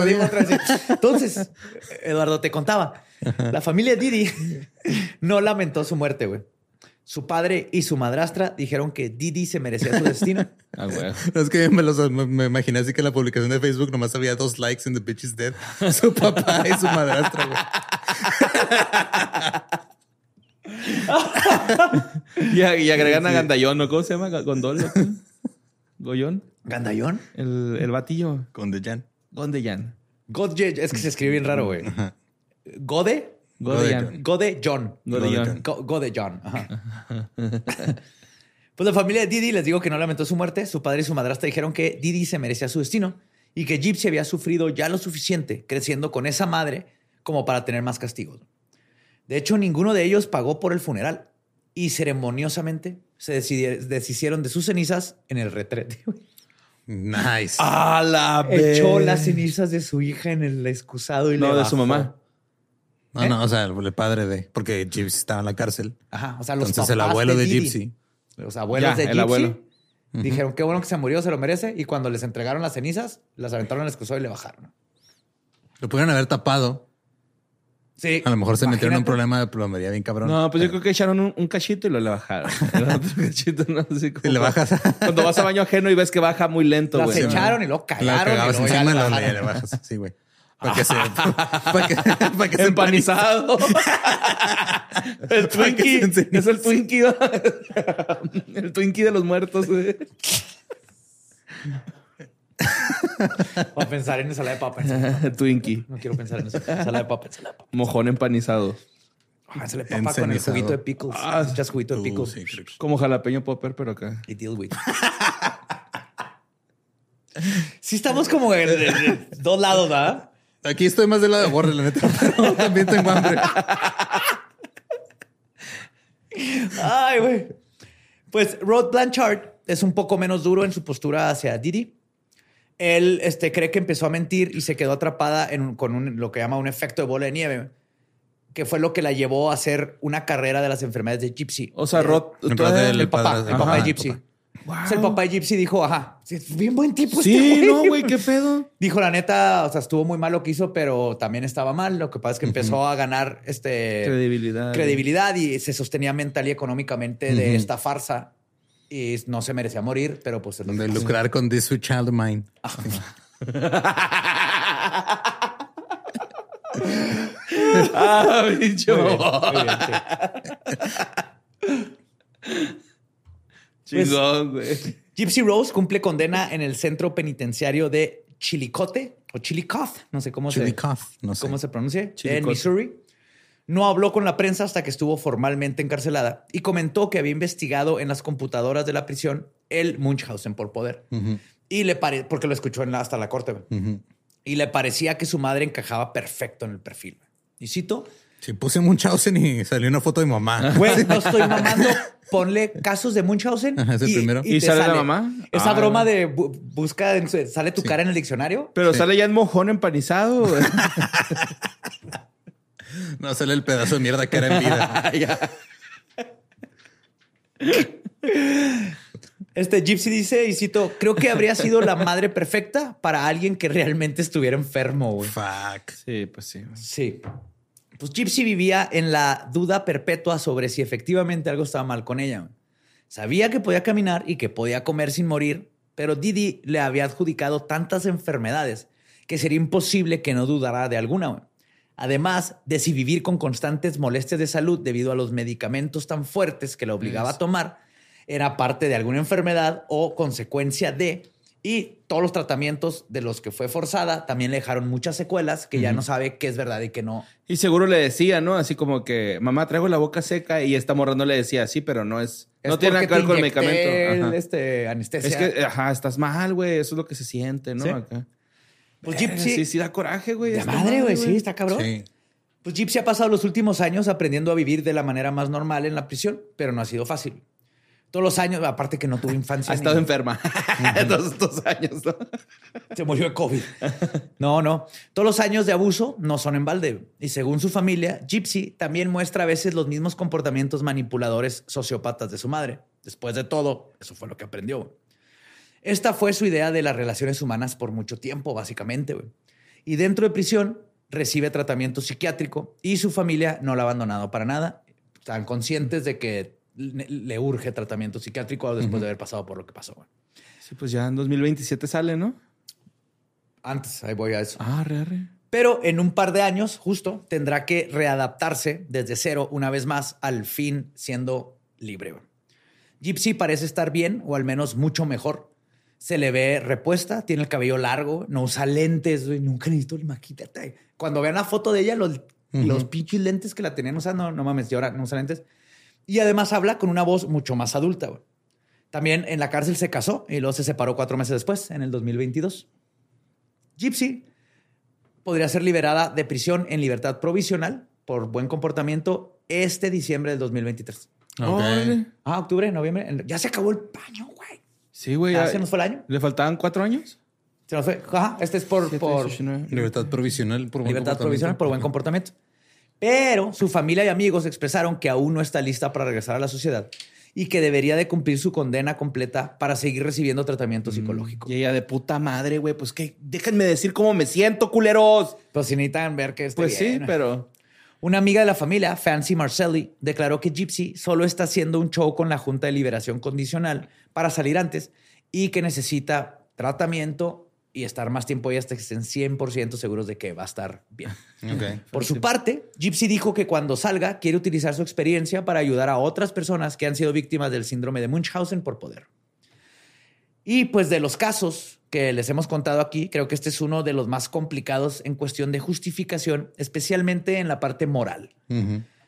Entonces, Eduardo, te contaba. La familia Didi no lamentó su muerte, güey. Su padre y su madrastra dijeron que Didi se merecía su destino. [LAUGHS] Ah, güey. Es que me, me, imaginé así que en la publicación de Facebook nomás había dos likes en The Bitch is Dead. [LAUGHS] Su papá y su madrastra, güey. [LAUGHS] y, agregan a Gandayón, ¿no? ¿Cómo se llama? ¿Gondol? ¿Goyón? ¿Gandayón? El, el batillo. Condeyan. Gondeyan. Godje, es que se escribe bien raro, güey. Gode. Gode Gode John. Gode John. Gode John. Pues la familia de Didi les digo que no lamentó su muerte. Su padre y su madrastra dijeron que Didi se merecía su destino y que Gypsy había sufrido ya lo suficiente creciendo con esa madre como para tener más castigos. De hecho, ninguno de ellos pagó por el funeral y ceremoniosamente se deshicieron de sus cenizas en el retrete. Nice. A la Echó las cenizas de su hija en el excusado y no, de su mamá. No, no, o sea, el padre de, porque Gypsy estaba en la cárcel. Ajá, o sea, los Entonces el abuelo de, Gypsy. Los abuelos de Gypsy. abuelo. Dijeron, qué bueno que se murió, se lo merece. Y cuando les entregaron las cenizas, las aventaron al excusado y le bajaron. Lo pudieron haber tapado Sí. A lo mejor se metieron en un problema de plomería bien cabrón. No, pues yo creo que echaron un, cachito y lo le bajaron. [LAUGHS] un cachito, no sé cómo. Y le bajas. Cuando vas a baño ajeno y ves que baja muy lento, güey. Las echaron y lo cagaron. La y luego encima y le, le bajas. Sí, güey. Para que se. [LAUGHS] Para que, para que se Empanizado. el [LAUGHS] Twinkie. Es el Twinkie. el Twinkie de los muertos, güey. Voy a pensar en ensalada de papa. Twinkie. No quiero pensar en. Ensalada de papa, ensalada de papa. Mojón empanizado. Ah, ensalada de papa con el juguito de pickles. Ah, Echas juguito de uh, pickles. sí, Como jalapeño popper, pero acá. Y deal with. [LAUGHS] sí estamos como en, dos lados, ¿verdad? Aquí estoy más del lado de Warren, la neta, [LAUGHS] pero también tengo hambre. Ay, güey. Pues Rod Blanchard es un poco menos duro en su postura hacia Didi. Él este, cree que empezó a mentir y se quedó atrapada en, con un, lo que llama un efecto de bola de nieve, que fue lo que la llevó a hacer una carrera de las enfermedades de Gypsy. O sea, Rod, El tú Rod del- el papá, el papá de Gypsy. papá. Wow. O sea, el papá de Gypsy dijo, ajá, sí, es bien buen tipo. Sí, este no, güey, qué [LAUGHS] pedo. Dijo, la neta, o sea, estuvo muy mal lo que hizo, pero también estaba mal. Lo que pasa es que empezó a ganar este Credibilidad. credibilidad y se sostenía mental y económicamente de esta farsa y no se merecía morir, pero pues es lo De que lucrar con This Sweet Child of Mine. [LAUGHS] Ah, bicho. Muy bien, muy bien, sí. [LAUGHS] Chingón, güey. Gypsy Rose cumple condena en el centro penitenciario de Chillicote o Chillicothe, no sé cómo, Chili se, no sé. cómo se pronuncia, en. Missouri. No habló con la prensa hasta que estuvo formalmente encarcelada y comentó que había investigado en las computadoras de la prisión el Munchausen por poder. Y le pare porque lo escuchó en la- hasta la corte. Y le parecía que su madre encajaba perfecto en el perfil. Y cito, Sí, puse Munchausen y salió una foto de mi mamá. güey, [LAUGHS] no estoy mamando, ponle casos de Munchausen. Ajá, es el primero. ¿Y sale la mamá? Esa Ah, broma de bu- busca, en su- sale tu cara en el diccionario. Pero Sí. sale ya en mojón empanizado. [LAUGHS] No sale el pedazo de mierda que era en vida. [LAUGHS] Este Gypsy dice, y cito, creo que habría sido la madre perfecta para alguien que realmente estuviera enfermo, güey. Fuck. sí, pues sí. Sí. Pues Gypsy vivía en la duda perpetua sobre si efectivamente algo estaba mal con ella. Sabía que podía caminar y que podía comer sin morir, pero Didi le había adjudicado tantas enfermedades que sería imposible que no dudara de alguna. Además de si vivir con constantes molestias de salud debido a los medicamentos tan fuertes que la obligaba a tomar era parte de alguna enfermedad o consecuencia de. Y todos los tratamientos de los que fue forzada también le dejaron muchas secuelas que ya no sabe qué es verdad y qué no. Y seguro le decía, ¿no? Así como que, mamá, traigo la boca seca y esta morra no le decía así, pero no es... Es no tiene nada que ver con el medicamento. Ajá. el, Este, anestesia. Es que, ajá, estás mal, güey. Eso es lo que se siente, ¿no? Sí. Acá. pues Gypsy. Sí, sí da coraje, güey. de madre, güey. Sí, está cabrón. Sí. Pues Gypsy ha pasado los últimos años aprendiendo a vivir de la manera más normal en la prisión, pero no ha sido fácil. Todos los años, aparte que no tuvo infancia. Ha ni- estado enferma [LAUGHS] todos estos años, ¿no? Se murió de COVID. No, no. Todos los años de abuso no son en balde. Y según su familia, Gypsy también muestra a veces los mismos comportamientos manipuladores sociópatas de su madre. Después de todo, eso fue lo que aprendió. Esta fue su idea de las relaciones humanas por mucho tiempo, básicamente. Y dentro de prisión recibe tratamiento psiquiátrico y su familia no la ha abandonado para nada. Están conscientes de que le urge tratamiento psiquiátrico después de haber pasado por lo que pasó. Sí, pues ya en 2027 sale, ¿no? Antes, ahí voy a eso. Ah, re, re. Pero en un par de años, justo, tendrá que readaptarse desde cero una vez más, al fin siendo libre. Gypsy parece estar bien, o al menos mucho mejor. Se le ve repuesta, tiene el cabello largo, no usa lentes, nunca necesito el maquillate. Cuando vean la foto de ella, los, los pinches lentes que la tenían usando, no mames, y ahora no usa lentes. Y además habla con una voz mucho más adulta. güey. También en la cárcel se casó y luego se separó cuatro meses después, en el 2022. Gypsy podría ser liberada de prisión en libertad provisional por buen comportamiento este diciembre del 2023. Ok. Órale. Ah, octubre, noviembre. Ya se acabó el paño, güey. Sí, güey. Ah, ya- ¿Se nos fue el año? ¿Le faltaban cuatro años? Se nos fue. Ajá, este es por, Siete, por 19. Libertad provisional por buen libertad provisional, por buen comportamiento. Pero su familia y amigos expresaron que aún no está lista para regresar a la sociedad y que debería de cumplir su condena completa para seguir recibiendo tratamiento psicológico. Y ella de puta madre, güey. Pues que déjenme decir cómo me siento, culeros. Pues si necesitan ver que esté Pues sí, pero. Una amiga de la familia, Fancy Marcelli, declaró que Gypsy solo está haciendo un show con la Junta de Liberación Condicional para salir antes y que necesita tratamiento y estar más tiempo ahí hasta que estén 100% seguros de que va a estar bien. [LAUGHS] Por su parte, Gypsy dijo que cuando salga quiere utilizar su experiencia para ayudar a otras personas que han sido víctimas del síndrome de Munchausen por poder. Y pues de los casos que les hemos contado aquí, creo que este es uno de los más complicados en cuestión de justificación, especialmente en la parte moral.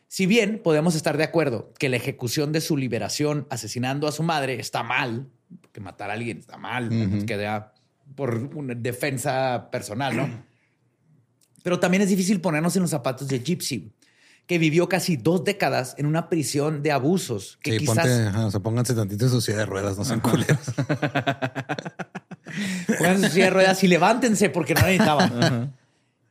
Si bien podemos estar de acuerdo que la ejecución de su liberación asesinando a su madre está mal, que matar a alguien está mal, Ujú. que sea por una defensa personal, ¿no? Pero también es difícil ponernos en los zapatos de Gypsy, que vivió casi dos décadas en una prisión de abusos. Que sí, quizás... ponte, ajá, o sea, pónganse tantito en su silla de ruedas, no sean culeros. [LAUGHS] Pónganse su silla de ruedas y levántense porque no necesitaban.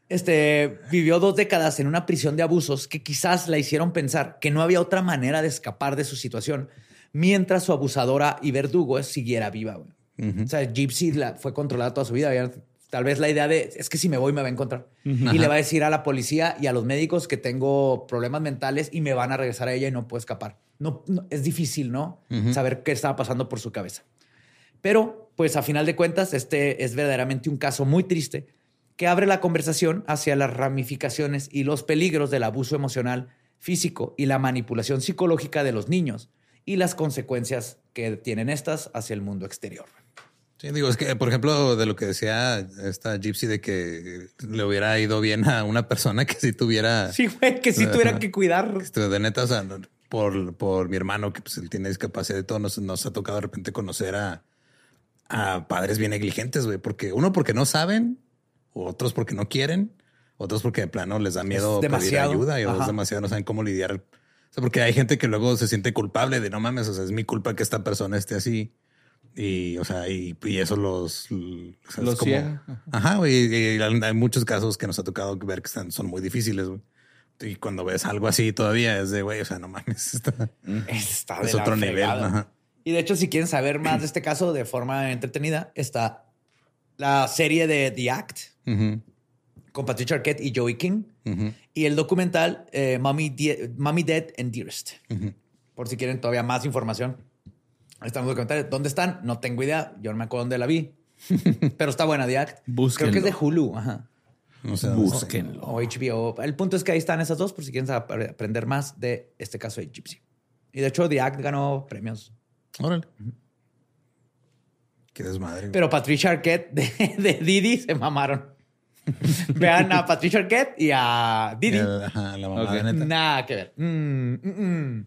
Este vivió dos décadas en una prisión de abusos que quizás la hicieron pensar que no había otra manera de escapar de su situación mientras su abusadora y verdugo siguiera viva. güey. O sea, Gypsy la, fue controlada toda su vida. Había Tal vez la idea de es que si me voy me va a encontrar y le va a decir a la policía y a los médicos que tengo problemas mentales y me van a regresar a ella y no puedo escapar. No, no- es difícil, ¿no? Saber qué estaba pasando por su cabeza. Pero, pues a final de cuentas, este es verdaderamente un caso muy triste que abre la conversación hacia las ramificaciones y los peligros del abuso emocional, físico y la manipulación psicológica de los niños y las consecuencias que tienen estas hacia el mundo exterior. Sí, digo, es que, por ejemplo, de lo que decía esta Gypsy de que le hubiera ido bien a una persona que si tuviera. Sí, güey, que sí tuvieran que cuidar. De neta, o sea, por, por mi hermano, que pues él tiene discapacidad y todo, nos, nos ha tocado de repente conocer a, a padres bien negligentes, güey, porque uno porque no saben, otros porque no quieren, otros porque de plano les da miedo pedir ayuda y Ajá. otros demasiado no saben cómo lidiar. O sea, porque hay gente que luego se siente culpable de no mames, o sea, es mi culpa que esta persona esté así. Y, o sea, y, y eso los, o sea, Los es como- ciega. Ajá, güey. y hay muchos casos que nos ha tocado ver que están, son muy difíciles, güey. Y cuando ves algo así todavía es de, güey, o sea, no mames, [LAUGHS] está- Está de es la otro nivel. Ajá. Y de hecho, si quieren saber más de [CLEARS THROAT] este caso de forma entretenida, está la serie de The Act Ujú, con Patricia Arquette y Joey King ujú, y el documental eh, Mommy, Die- Mommy Dead and Dearest. ujú. Por si quieren todavía más información. Ahí Están los documentales. ¿Dónde están? No tengo idea. Yo no me acuerdo dónde la vi. [LAUGHS] Pero está buena The Act. Búsquenlo. Creo que es de Hulu. Ajá. No sé dónde está. Búsquenlo. O HBO. El punto es que ahí están esas dos por si quieren aprender más de este caso de Gypsy. Y de hecho, The Act ganó premios. Órale. Qué desmadre. Pero Patricia Arquette de, [LAUGHS] de Didi se mamaron. [LAUGHS] Vean a Patricia Arquette y a Didi. El- ajá, la mamá Ok. de neta. Nada que ver. Mm, mm,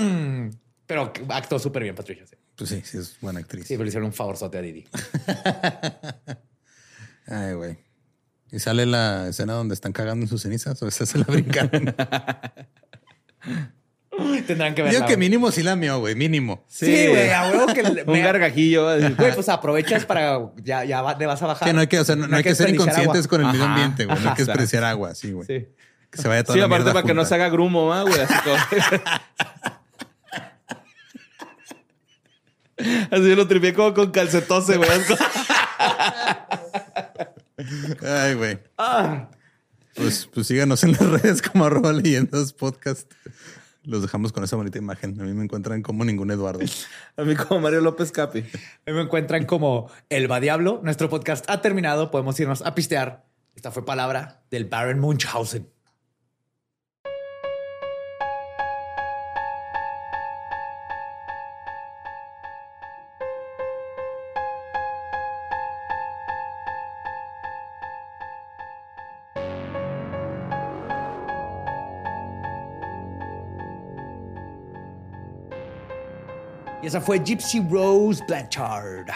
mm. Pero actuó súper bien Patricia. Sí. Pues sí, sí es buena actriz. Sí, pero le hicieron un favorzote a Didi. [LAUGHS] Ay, güey. ¿Y sale la escena donde están cagando en sus cenizas o esa se la brincaron? [LAUGHS] Tendrán que verla. Digo que mínimo sí la mío, güey, mínimo. Sí, güey, a huevo que... le- [LAUGHS] Un me- gargajillo. Güey, pues aprovechas para... Ya, ya le vas a bajar. Que no hay que, o sea, no, no hay que ser desperdiciar inconscientes agua. con el medio ambiente, güey. No hay que ajá, despreciar agua, sí, güey. Sí. Que se vaya toda Sí, la aparte para que no se haga grumo, ¿ah, güey. Así, Así lo tripié como con calcetose, güey. [LAUGHS] Ay, güey. Ah. Pues, pues síganos en las redes como arroba leyendas podcast. Los dejamos con esa bonita imagen. A mí me encuentran como ningún Eduardo. A mí como Mario López Capi. Ahí me encuentran como El Va Diablo. Nuestro podcast ha terminado. Podemos irnos a pistear. Esta fue palabra del Baron Munchausen. Esa fue Gypsy Rose Blanchard.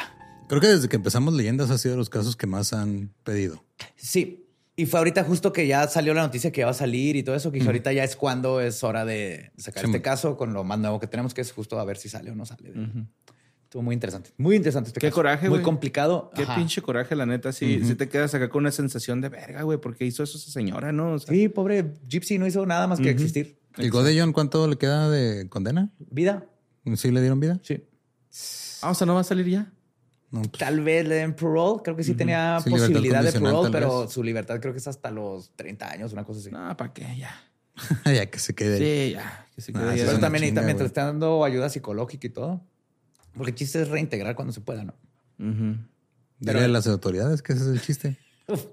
Creo que desde que empezamos leyendas ha sido de los casos que más han pedido. Sí. Y fue ahorita justo que ya salió la noticia que iba a salir y todo eso, que ahorita ya es cuando es hora de sacar Sí. este caso con lo más nuevo que tenemos, que es justo a ver si sale o no sale. Estuvo muy interesante. Muy interesante este Qué caso. coraje, Muy complicado. Qué Ajá. pinche coraje, la neta. Sí te quedas acá con una sensación de verga, güey. ¿Por qué hizo eso esa señora, no? O sea, Sí, pobre Gypsy no hizo nada más que existir. ¿El Godellón cuánto le queda de condena? Vida. ¿Sí le dieron vida? Sí. Ah, o sea, ¿no va a salir ya? No, pues, Tal vez le den parole. Creo que sí tenía Sí, posibilidad de parole, pero vez. su libertad creo que es hasta los 30 años, una cosa así. No, ¿para qué? Ya. [LAUGHS] ya que se quede. ahí. Sí, ya. Que se quede. Pero también, y también te están dando ayuda psicológica y todo. Porque el chiste es reintegrar cuando se pueda, ¿no? Ujú. Dile a las autoridades que ese es el chiste. [LAUGHS] Uf.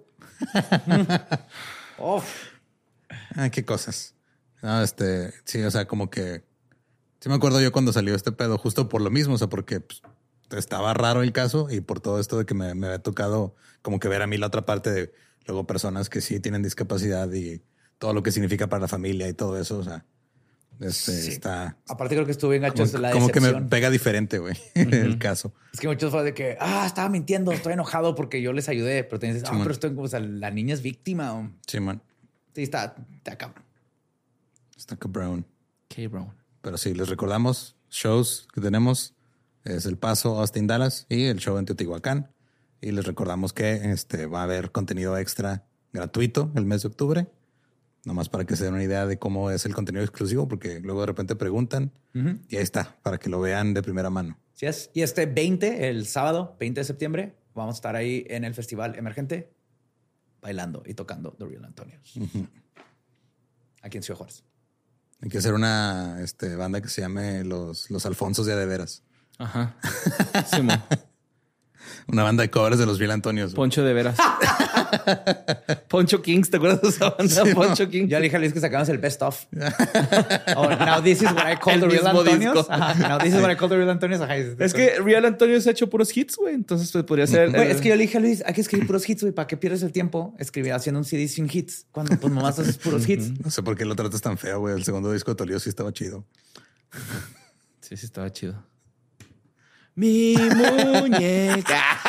[LAUGHS] Ah, qué cosas. No, este, sí, o sea, como que sí me acuerdo yo cuando salió este pedo, justo por lo mismo, o sea, porque pues, estaba raro el caso y por todo esto de que me, me había tocado como que ver a mí la otra parte de luego personas que sí tienen discapacidad y todo lo que significa para la familia y todo eso, o sea, Este, está. Aparte, creo que estuvo bien gacho como, la como que me pega diferente, güey, [LAUGHS] el caso. Es que muchos fue de que, ah, estaba mintiendo, estoy enojado porque yo les ayudé. Pero te dices, ah, pero estoy, o sea, la niña es víctima. o- Sí, man. Sí, está, está cabrón. Está cabrón. K-Brown. Pero sí, les recordamos shows que tenemos. Es El Paso, Austin, Dallas y el show en Teotihuacán. Y les recordamos que este, va a haber contenido extra gratuito el mes de octubre. Nomás para que se den una idea de cómo es el contenido exclusivo, porque luego de repente preguntan y ahí está, para que lo vean de primera mano. Sí es. Y este 20, el sábado, 20 de septiembre, vamos a estar ahí en el Festival Emergente bailando y tocando The Real Antonios. Aquí en Ciudad Juárez. Hay que hacer una este, banda que se llame Los, los Alfonsos de Adeveras. Ajá. Simón. [LAUGHS] Una banda de covers de los Real Antonios. Poncho de veras. [LAUGHS] [LAUGHS] Poncho Kings, ¿te acuerdas de esa banda? Sí, Poncho Kings. Ya le dije a Luis que sacamos el best of. [LAUGHS] oh, now this is what I call El the real Antonios. Ajá, Now this is what I call the real Antonios. Ajá, Es que Real Antonio se ha hecho puros hits, güey. Entonces pues, podría ser. El- es que yo le dije a Luis, hay que escribir puros hits, güey, para que pierdas el tiempo escribir haciendo un CD sin hits. Cuando pues nomás haces puros hits. No sé por qué lo tratas tan feo, güey. El segundo disco de Tolio sí estaba chido. Sí, sí, estaba chido. Mi muñeca. [LAUGHS]